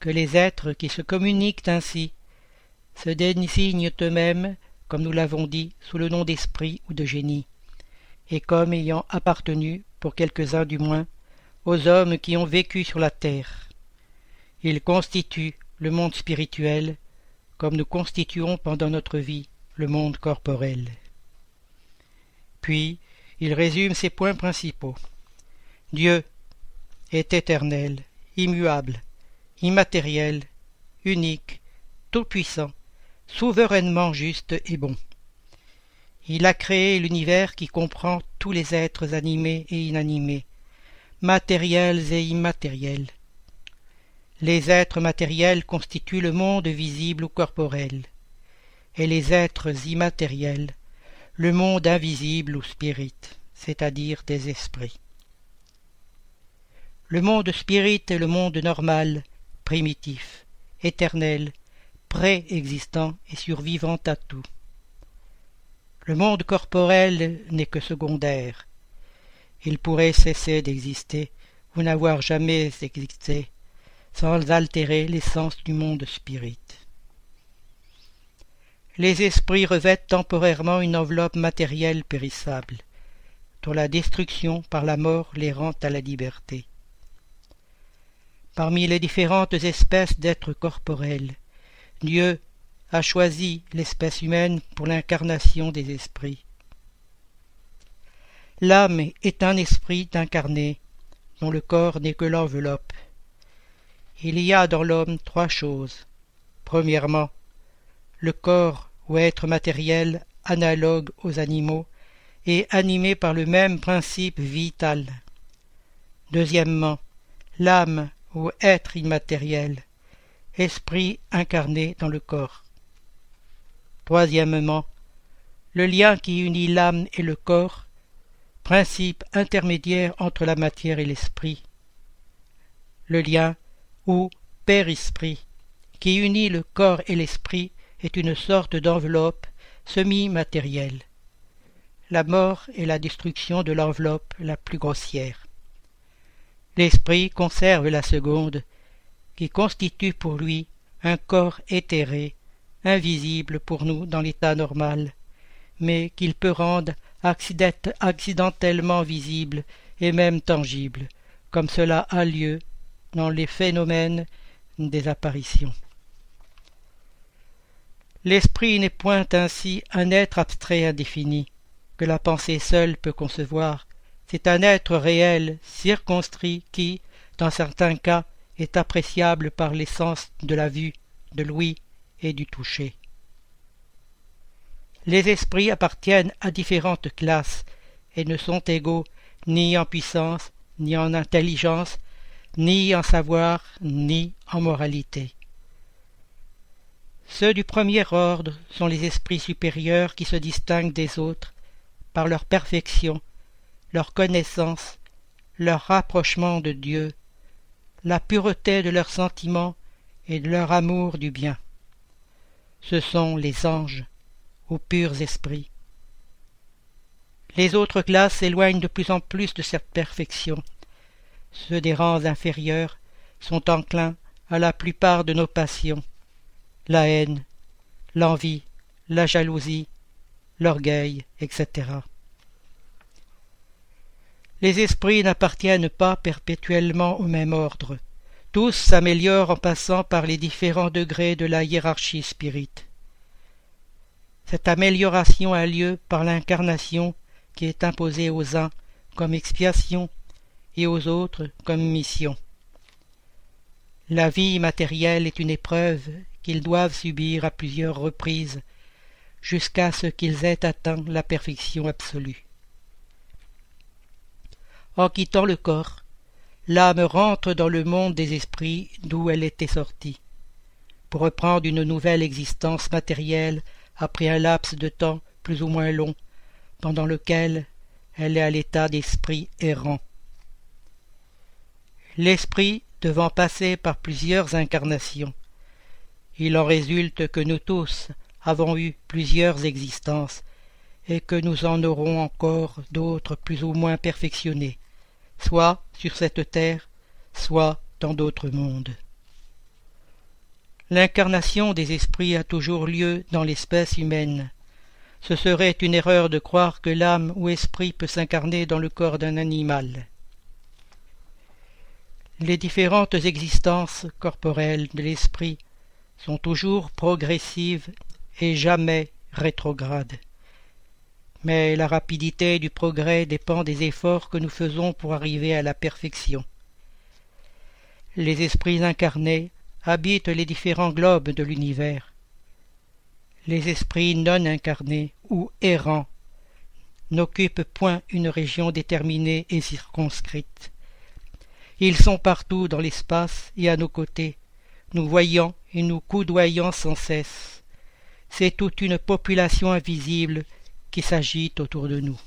que les êtres qui se communiquent ainsi se désignent eux-mêmes, comme nous l'avons dit, sous le nom d'esprit ou de génie, et comme ayant appartenu, pour quelques-uns du moins, aux hommes qui ont vécu sur la terre. Il constitue le monde spirituel comme nous constituons pendant notre vie le monde corporel. Puis il résume ses points principaux. Dieu est éternel, immuable, immatériel, unique, tout-puissant, souverainement juste et bon. Il a créé l'univers qui comprend tous les êtres animés et inanimés, matériels et immatériels, les êtres matériels constituent le monde visible ou corporel, et les êtres immatériels le monde invisible ou spirit, c'est-à-dire des esprits. Le monde spirit est le monde normal, primitif, éternel, préexistant et survivant à tout. Le monde corporel n'est que secondaire. Il pourrait cesser d'exister ou n'avoir jamais existé sans altérer l'essence du monde spirit. Les esprits revêtent temporairement une enveloppe matérielle périssable, dont la destruction par la mort les rend à la liberté. Parmi les différentes espèces d'êtres corporels, Dieu a choisi l'espèce humaine pour l'incarnation des esprits. L'âme est un esprit incarné, dont le corps n'est que l'enveloppe, il y a dans l'homme trois choses. Premièrement, le corps ou être matériel analogue aux animaux et animé par le même principe vital. Deuxièmement, l'âme ou être immatériel, esprit incarné dans le corps. Troisièmement, le lien qui unit l'âme et le corps, principe intermédiaire entre la matière et l'esprit. Le lien ou Père-Esprit, qui unit le corps et l'esprit, est une sorte d'enveloppe semi-matérielle. La mort est la destruction de l'enveloppe la plus grossière. L'esprit conserve la seconde, qui constitue pour lui un corps éthéré, invisible pour nous dans l'état normal, mais qu'il peut rendre accidentellement visible et même tangible, comme cela a lieu dans les phénomènes des apparitions. L'esprit n'est point ainsi un être abstrait indéfini, que la pensée seule peut concevoir, c'est un être réel, circonscrit, qui, dans certains cas, est appréciable par les sens de la vue, de l'ouïe et du toucher. Les esprits appartiennent à différentes classes et ne sont égaux ni en puissance, ni en intelligence, ni en savoir, ni en moralité. Ceux du premier ordre sont les esprits supérieurs qui se distinguent des autres par leur perfection, leur connaissance, leur rapprochement de Dieu, la pureté de leurs sentiments et de leur amour du bien. Ce sont les anges, aux purs esprits. Les autres classes s'éloignent de plus en plus de cette perfection. Ceux des rangs inférieurs sont enclins à la plupart de nos passions, la haine, l'envie, la jalousie, l'orgueil, etc. Les esprits n'appartiennent pas perpétuellement au même ordre. Tous s'améliorent en passant par les différents degrés de la hiérarchie spirite. Cette amélioration a lieu par l'incarnation qui est imposée aux uns comme expiation et aux autres comme mission. La vie matérielle est une épreuve qu'ils doivent subir à plusieurs reprises jusqu'à ce qu'ils aient atteint la perfection absolue. En quittant le corps, l'âme rentre dans le monde des esprits d'où elle était sortie, pour reprendre une nouvelle existence matérielle après un laps de temps plus ou moins long, pendant lequel elle est à l'état d'esprit errant. L'esprit devant passer par plusieurs incarnations, il en résulte que nous tous avons eu plusieurs existences et que nous en aurons encore d'autres plus ou moins perfectionnées, soit sur cette terre, soit dans d'autres mondes. L'incarnation des esprits a toujours lieu dans l'espèce humaine. Ce serait une erreur de croire que l'âme ou esprit peut s'incarner dans le corps d'un animal. Les différentes existences corporelles de l'esprit sont toujours progressives et jamais rétrogrades. Mais la rapidité du progrès dépend des efforts que nous faisons pour arriver à la perfection. Les esprits incarnés habitent les différents globes de l'univers. Les esprits non incarnés ou errants n'occupent point une région déterminée et circonscrite. Ils sont partout dans l'espace et à nos côtés, nous voyant et nous coudoyant sans cesse. C'est toute une population invisible qui s'agite autour de nous.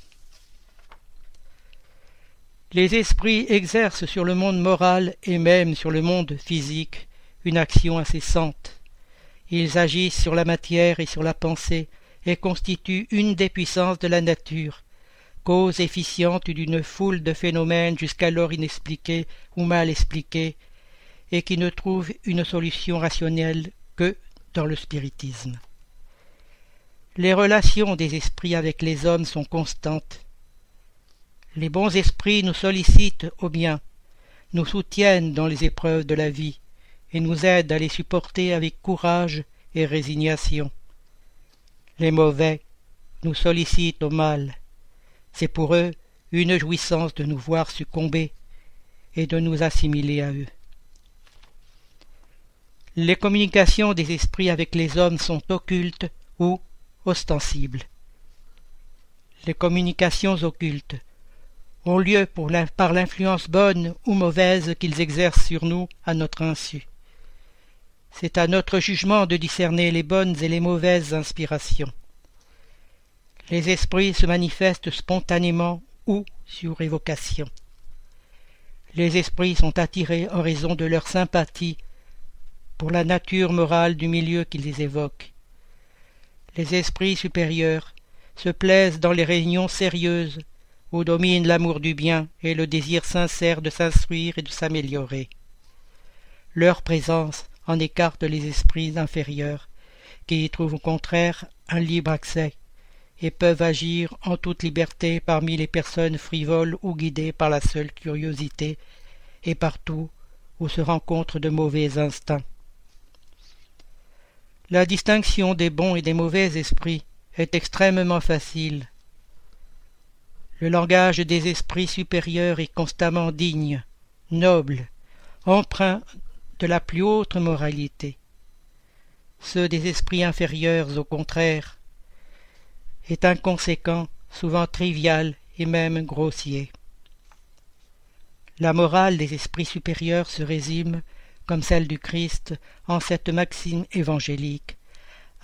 Les esprits exercent sur le monde moral et même sur le monde physique une action incessante. Ils agissent sur la matière et sur la pensée, et constituent une des puissances de la nature, cause efficiente d'une foule de phénomènes jusqu'alors inexpliqués ou mal expliqués, et qui ne trouvent une solution rationnelle que dans le spiritisme. Les relations des esprits avec les hommes sont constantes. Les bons esprits nous sollicitent au bien, nous soutiennent dans les épreuves de la vie, et nous aident à les supporter avec courage et résignation. Les mauvais nous sollicitent au mal. C'est pour eux une jouissance de nous voir succomber et de nous assimiler à eux. Les communications des esprits avec les hommes sont occultes ou ostensibles. Les communications occultes ont lieu par l'influence bonne ou mauvaise qu'ils exercent sur nous à notre insu. C'est à notre jugement de discerner les bonnes et les mauvaises inspirations. Les esprits se manifestent spontanément ou sur évocation. Les esprits sont attirés en raison de leur sympathie pour la nature morale du milieu qui les évoque. les esprits supérieurs, se plaisent dans les réunions sérieuses, où domine l'amour du bien et le désir sincère de s'instruire et de s'améliorer. Leur présence en écarte les esprits inférieurs, qui y trouvent au contraire un libre accès, et peuvent agir en toute liberté parmi les personnes frivoles ou guidées par la seule curiosité, et partout où se rencontrent de mauvais instincts. La distinction des bons et des mauvais esprits est extrêmement facile. Le langage des esprits supérieurs est constamment digne, noble, empreint de la plus haute moralité. Ceux des esprits inférieurs, au contraire, est inconséquent, souvent trivial et même grossier. La morale des esprits supérieurs se résume, comme celle du Christ, en cette maxime évangélique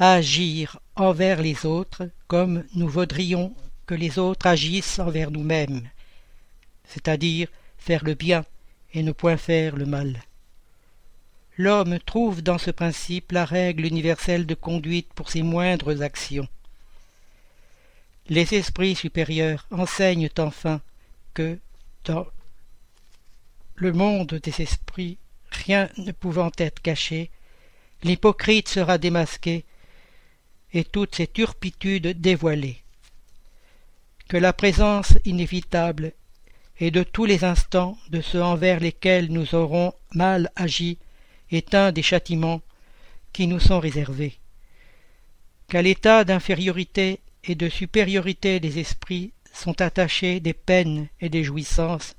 agir envers les autres comme nous voudrions que les autres agissent envers nous-mêmes, c'est-à-dire faire le bien et ne point faire le mal. L'homme trouve dans ce principe la règle universelle de conduite pour ses moindres actions. Les esprits supérieurs enseignent enfin que, dans le monde des esprits, rien ne pouvant être caché, l'hypocrite sera démasqué et toutes ses turpitudes dévoilées. Que la présence inévitable et de tous les instants de ceux envers lesquels nous aurons mal agi est un des châtiments qui nous sont réservés. Qu'à l'état d'infériorité et de supériorité des esprits sont attachées des peines et des jouissances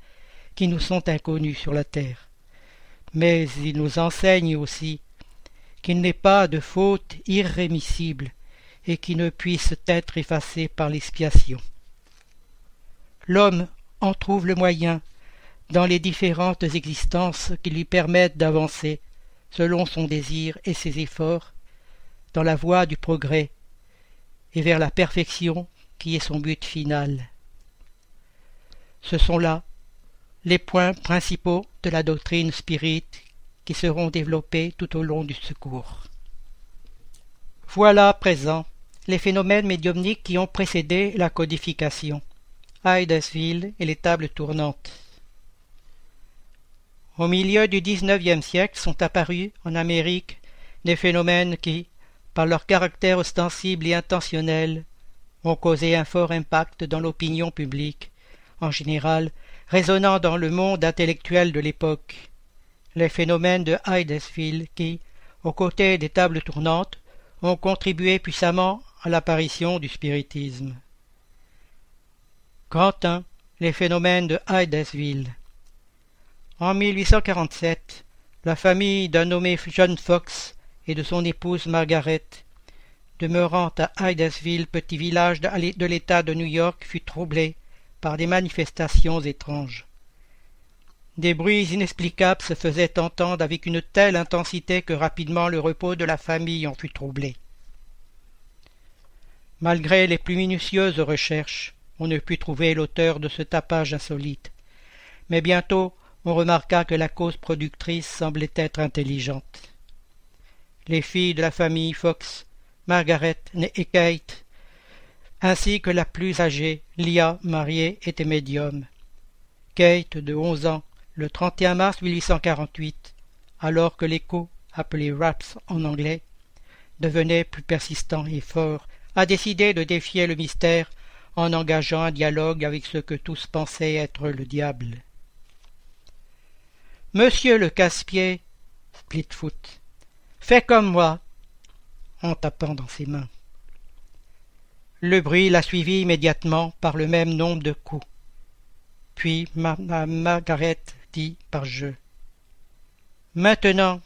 qui nous sont inconnues sur la terre. Mais il nous enseigne aussi qu'il n'est pas de faute irrémissible et qui ne puisse être effacé par l'expiation. L'homme en trouve le moyen dans les différentes existences qui lui permettent d'avancer, selon son désir et ses efforts, dans la voie du progrès et vers la perfection qui est son but final. Ce sont là les points principaux de la doctrine spirite qui seront développés tout au long du secours. Voilà à présent les phénomènes médiumniques qui ont précédé la codification, Hydesville et les tables tournantes. Au milieu du XIXe siècle sont apparus en Amérique des phénomènes qui, par leur caractère ostensible et intentionnel, ont causé un fort impact dans l'opinion publique, en général résonnant dans le monde intellectuel de l'époque. Les phénomènes de Hydesville qui, aux côtés des tables tournantes, ont contribué puissamment à l'apparition du spiritisme. 1. Les phénomènes de Hydesville. En 1847, la famille d'un nommé John Fox et de son épouse Margaret, demeurant à Hydesville, petit village de l'État de New York, fut troublée par des manifestations étranges. Des bruits inexplicables se faisaient entendre avec une telle intensité que rapidement le repos de la famille en fut troublé. Malgré les plus minutieuses recherches, on ne put trouver l'auteur de ce tapage insolite. Mais bientôt on remarqua que la cause productrice semblait être intelligente. Les filles de la famille Fox, Margaret et Kate, ainsi que la plus âgée, Lia, mariée, étaient médiums. Kate, de onze ans, le 31 mars 1848, alors que l'écho, appelé raps en anglais, devenait plus persistant et fort a décidé de défier le mystère en engageant un dialogue avec ce que tous pensaient être le diable. Monsieur le casse-pied, Splitfoot, fais comme moi, en tapant dans ses mains. Le bruit la suivit immédiatement par le même nombre de coups. Puis Mme Margaret dit par jeu. Maintenant,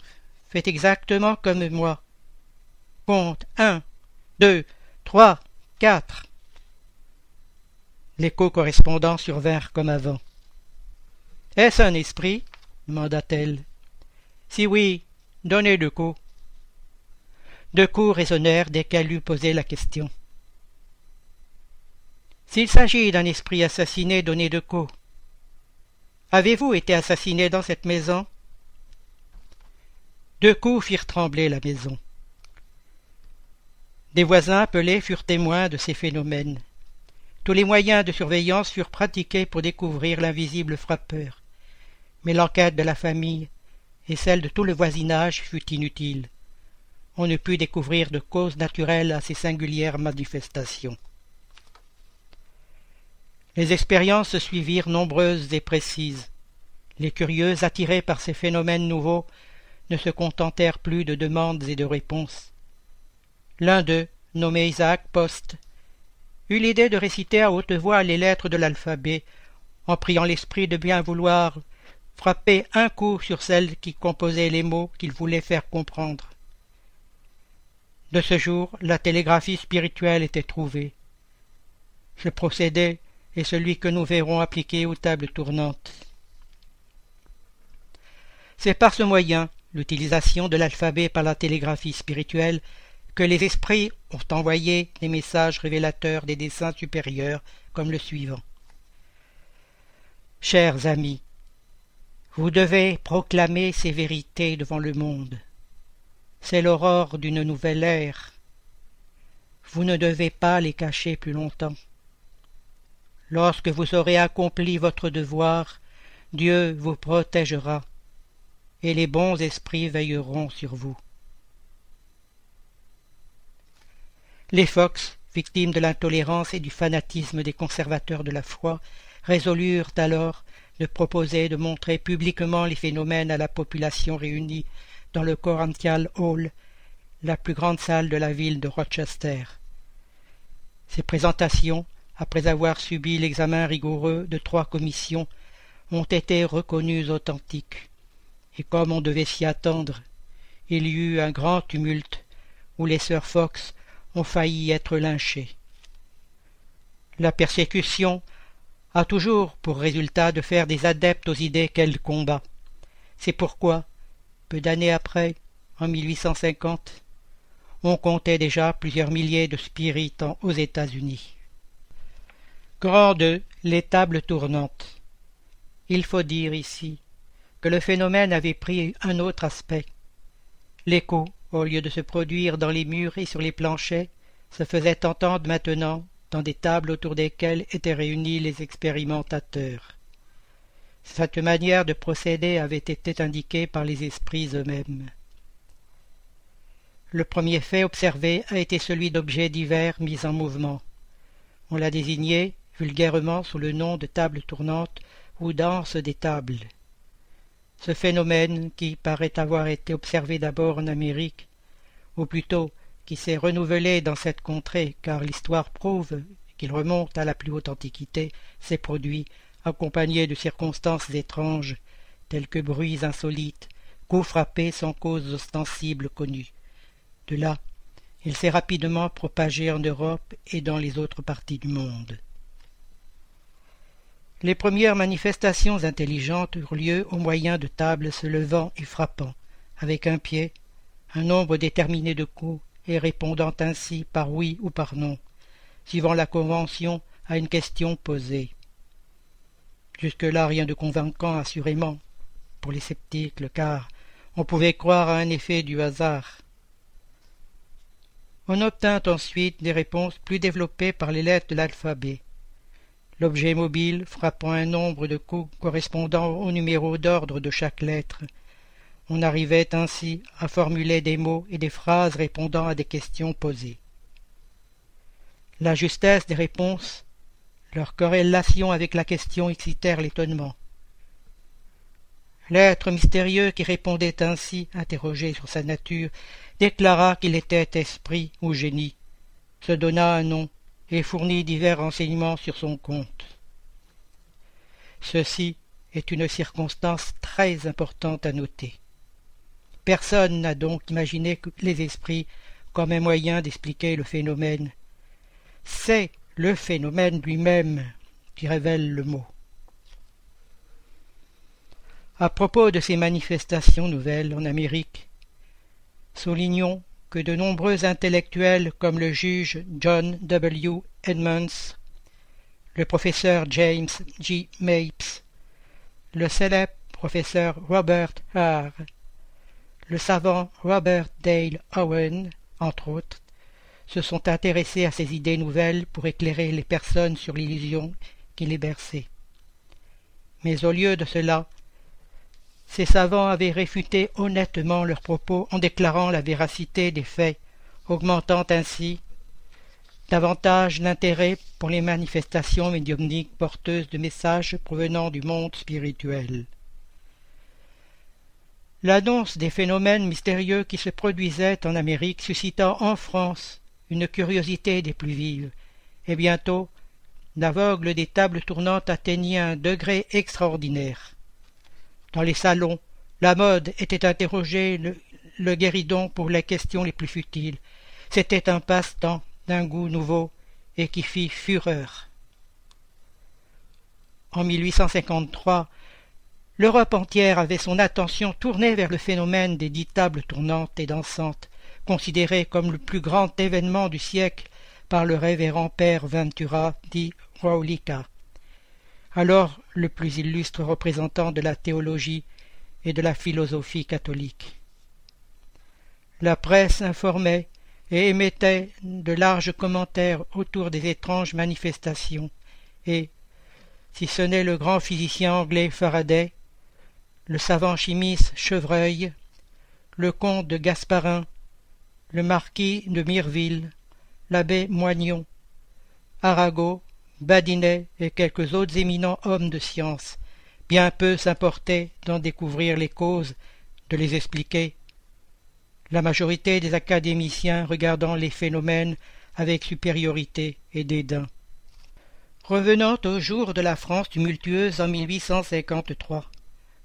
faites exactement comme moi. Compte un, deux, Trois, quatre. L'écho correspondant survinrent comme avant. Est-ce un esprit? demanda-t-elle. Si oui, donnez deux coups. Deux coups résonnèrent dès qu'elle eut posé la question. S'il s'agit d'un esprit assassiné, donnez deux coups. Avez-vous été assassiné dans cette maison? Deux coups firent trembler la maison. Des voisins appelés furent témoins de ces phénomènes. Tous les moyens de surveillance furent pratiqués pour découvrir l'invisible frappeur. Mais l'enquête de la famille et celle de tout le voisinage fut inutile. On ne put découvrir de cause naturelle à ces singulières manifestations. Les expériences se suivirent nombreuses et précises. Les curieux, attirés par ces phénomènes nouveaux, ne se contentèrent plus de demandes et de réponses. L'un d'eux, nommé Isaac Post, eut l'idée de réciter à haute voix les lettres de l'alphabet, en priant l'esprit de bien vouloir frapper un coup sur celles qui composaient les mots qu'il voulait faire comprendre. De ce jour, la télégraphie spirituelle était trouvée. Ce procédé est celui que nous verrons appliqué aux tables tournantes. C'est par ce moyen, l'utilisation de l'alphabet par la télégraphie spirituelle, que les esprits ont envoyé des messages révélateurs des desseins supérieurs comme le suivant. Chers amis, vous devez proclamer ces vérités devant le monde. C'est l'aurore d'une nouvelle ère. Vous ne devez pas les cacher plus longtemps. Lorsque vous aurez accompli votre devoir, Dieu vous protégera, et les bons esprits veilleront sur vous. Les Fox, victimes de l'intolérance et du fanatisme des conservateurs de la foi, résolurent alors de proposer de montrer publiquement les phénomènes à la population réunie dans le Corinthial Hall, la plus grande salle de la ville de Rochester. Ces présentations, après avoir subi l'examen rigoureux de trois commissions, ont été reconnues authentiques. Et comme on devait s'y attendre, il y eut un grand tumulte où les sœurs Fox ont failli être lynchés. La persécution a toujours pour résultat de faire des adeptes aux idées qu'elle combat. C'est pourquoi, peu d'années après, en 1850, on comptait déjà plusieurs milliers de spiritants aux États-Unis. Grand 2. Les tables tournantes. Il faut dire ici que le phénomène avait pris un autre aspect. L'écho au lieu de se produire dans les murs et sur les planchers, se faisait entendre maintenant dans des tables autour desquelles étaient réunis les expérimentateurs. Cette manière de procéder avait été indiquée par les esprits eux-mêmes. Le premier fait observé a été celui d'objets divers mis en mouvement. On l'a désigné vulgairement sous le nom de table tournante ou danse des tables. Ce phénomène, qui paraît avoir été observé d'abord en Amérique, ou plutôt qui s'est renouvelé dans cette contrée, car l'histoire prouve qu'il remonte à la plus haute antiquité, s'est produit accompagné de circonstances étranges, telles que bruits insolites, coups frappés sans cause ostensible connue. De là, il s'est rapidement propagé en Europe et dans les autres parties du monde. Les premières manifestations intelligentes eurent lieu au moyen de tables se levant et frappant, avec un pied, un nombre déterminé de coups, et répondant ainsi par oui ou par non, suivant la convention à une question posée. Jusque-là rien de convaincant assurément pour les sceptiques, car on pouvait croire à un effet du hasard. On obtint ensuite des réponses plus développées par les lettres de l'alphabet l'objet mobile frappant un nombre de coups correspondant au numéro d'ordre de chaque lettre. On arrivait ainsi à formuler des mots et des phrases répondant à des questions posées. La justesse des réponses, leur corrélation avec la question excitèrent l'étonnement. L'être mystérieux qui répondait ainsi, interrogé sur sa nature, déclara qu'il était esprit ou génie, se donna un nom, et fournit divers renseignements sur son compte. Ceci est une circonstance très importante à noter. Personne n'a donc imaginé les esprits comme un moyen d'expliquer le phénomène. C'est le phénomène lui-même qui révèle le mot. À propos de ces manifestations nouvelles en Amérique, soulignons que de nombreux intellectuels comme le juge John W. Edmonds, le professeur James G. Mapes, le célèbre professeur Robert Hare, le savant Robert Dale Owen, entre autres, se sont intéressés à ces idées nouvelles pour éclairer les personnes sur l'illusion qui les berçait. Mais au lieu de cela, ces savants avaient réfuté honnêtement leurs propos en déclarant la véracité des faits, augmentant ainsi davantage l'intérêt pour les manifestations médiumniques porteuses de messages provenant du monde spirituel. L'annonce des phénomènes mystérieux qui se produisaient en Amérique suscita en France une curiosité des plus vives, et bientôt l'aveugle des tables tournantes atteignit un degré extraordinaire. Dans les salons, la mode était interrogée le, guéridon pour les questions les plus futiles. C'était un passe-temps d'un goût nouveau et qui fit fureur. En 1853, l'Europe entière avait son attention tournée vers le phénomène des dix tables tournantes et dansantes, considéré comme le plus grand événement du siècle par le révérend père Ventura di Raulica, alors le plus illustre représentant de la théologie et de la philosophie catholique. La presse informait et émettait de larges commentaires autour des étranges manifestations, et, si ce n'est le grand physicien anglais Faraday, le savant chimiste Chevreuil, le comte de Gasparin, le marquis de Mireville, l'abbé Moignon, Arago, Badinet et quelques autres éminents hommes de science, bien peu s'importaient d'en découvrir les causes, de les expliquer, la majorité des académiciens regardant les phénomènes avec supériorité et dédain. Revenant au jour de la France tumultueuse en 1853,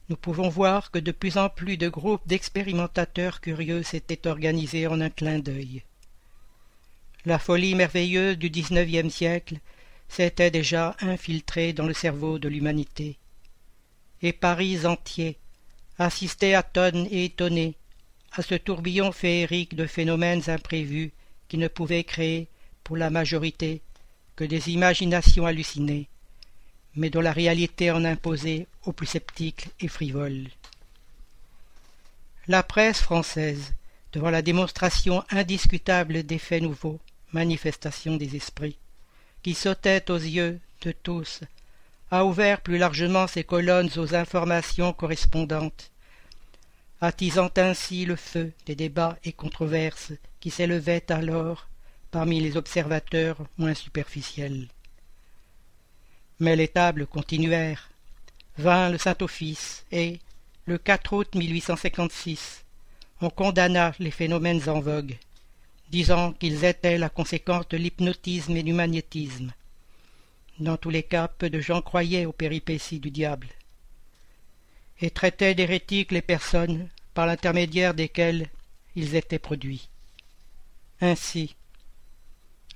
nous pouvons voir que de plus en plus de groupes d'expérimentateurs curieux s'étaient organisés en un clin d'œil. La folie merveilleuse du XIXe siècle s'était déjà infiltrée dans le cerveau de l'humanité. Et Paris entier assistait tonnes et étonné à ce tourbillon féerique de phénomènes imprévus qui ne pouvaient créer, pour la majorité, que des imaginations hallucinées, mais dont la réalité en imposait aux plus sceptiques et frivoles. La presse française, devant la démonstration indiscutable des faits nouveaux, manifestation des esprits, qui sautaient aux yeux de tous, a ouvert plus largement ses colonnes aux informations correspondantes, attisant ainsi le feu des débats et controverses qui s'élevaient alors parmi les observateurs moins superficiels. Mais les tables continuèrent. Vint le Saint-Office et, le 4 août 1856, on condamna les phénomènes en vogue, disant qu'ils étaient la conséquence de l'hypnotisme et du magnétisme. Dans tous les cas, peu de gens croyaient aux péripéties du diable et traitaient d'hérétiques les personnes par l'intermédiaire desquelles ils étaient produits. Ainsi,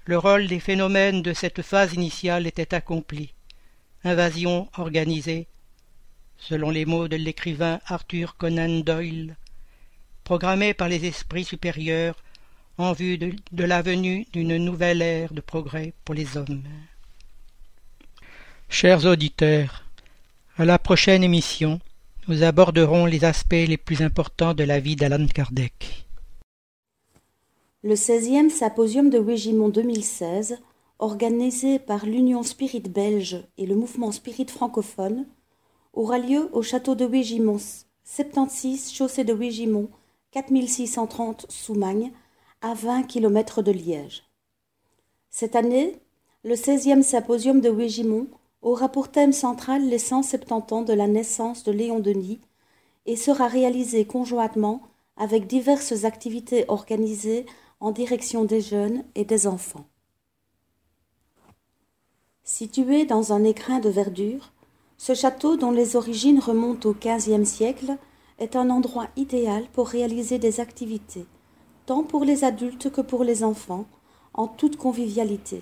le rôle des phénomènes de cette phase initiale était accompli. Invasion organisée, selon les mots de l'écrivain Arthur Conan Doyle, programmée par les esprits supérieurs en vue de, de la venue d'une nouvelle ère de progrès pour les hommes. Chers auditeurs, à la prochaine émission, nous aborderons les aspects les plus importants de la vie d'Alan Kardec. Le 16e Symposium de Wégimont 2016, organisé par l'Union Spirit belge et le Mouvement Spirit francophone, aura lieu au château de Wégimont, 76 chaussée de Wégimont, 4630 Soumagne, à 20 km de Liège. Cette année, le 16e Symposium de Wégimont aura pour thème central les 170 ans de la naissance de Léon Denis et sera réalisé conjointement avec diverses activités organisées en direction des jeunes et des enfants. Situé dans un écrin de verdure, ce château dont les origines remontent au XVe siècle est un endroit idéal pour réaliser des activités, tant pour les adultes que pour les enfants, en toute convivialité.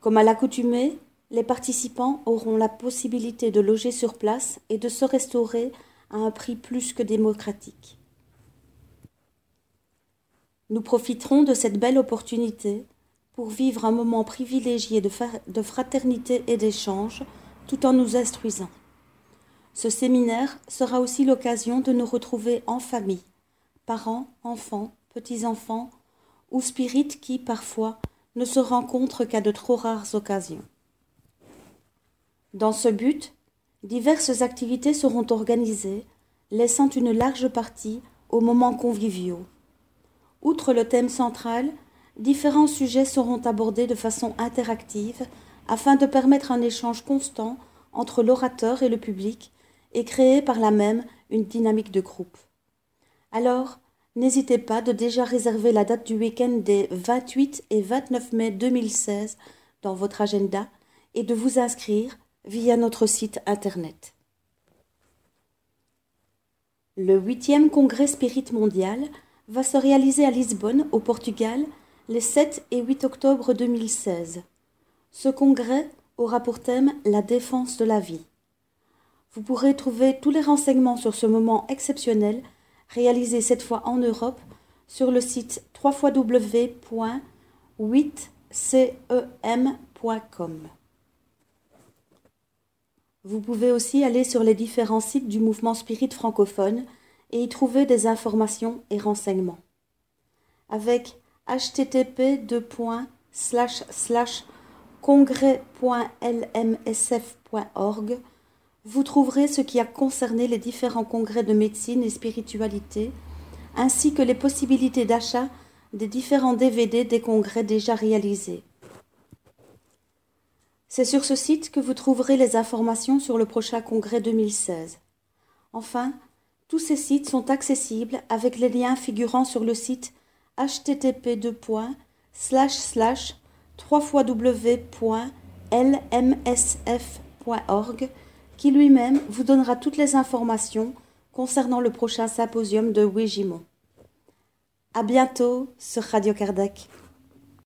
Comme à l'accoutumée, les participants auront la possibilité de loger sur place et de se restaurer à un prix plus que démocratique. Nous profiterons de cette belle opportunité pour vivre un moment privilégié de, fraternité et d'échange tout en nous instruisant. Ce séminaire sera aussi l'occasion de nous retrouver en famille, parents, enfants, petits-enfants, ou spirites qui, parfois, ne se rencontrent qu'à de trop rares occasions. Dans ce but, diverses activités seront organisées, laissant une large partie aux moments conviviaux. Outre le thème central, différents sujets seront abordés de façon interactive afin de permettre un échange constant entre l'orateur et le public et créer par là même une dynamique de groupe. Alors, n'hésitez pas de déjà réserver la date du week-end des 28 et 29 mai 2016 dans votre agenda et de vous inscrire via notre site internet. Le huitième congrès Spirit mondial va se réaliser à Lisbonne, au Portugal, les 7 et 8 octobre 2016. Ce congrès aura pour thème la défense de la vie. Vous pourrez trouver tous les renseignements sur ce moment exceptionnel, réalisé cette fois en Europe, sur le site www.8cem.com. Vous pouvez aussi aller sur les différents sites du mouvement spirit francophone et y trouver des informations et renseignements. Avec http congrès.lmsf.org, vous trouverez ce qui a concerné les différents congrès de médecine et spiritualité, ainsi que les possibilités d'achat des différents DVD des congrès déjà réalisés. C'est sur ce site que vous trouverez les informations sur le prochain congrès 2016. Enfin, tous ces sites sont accessibles avec les liens figurant sur le site http www.lmsf.org qui lui-même vous donnera toutes les informations concernant le prochain symposium de Wégimont. À bientôt sur Radio Kardec.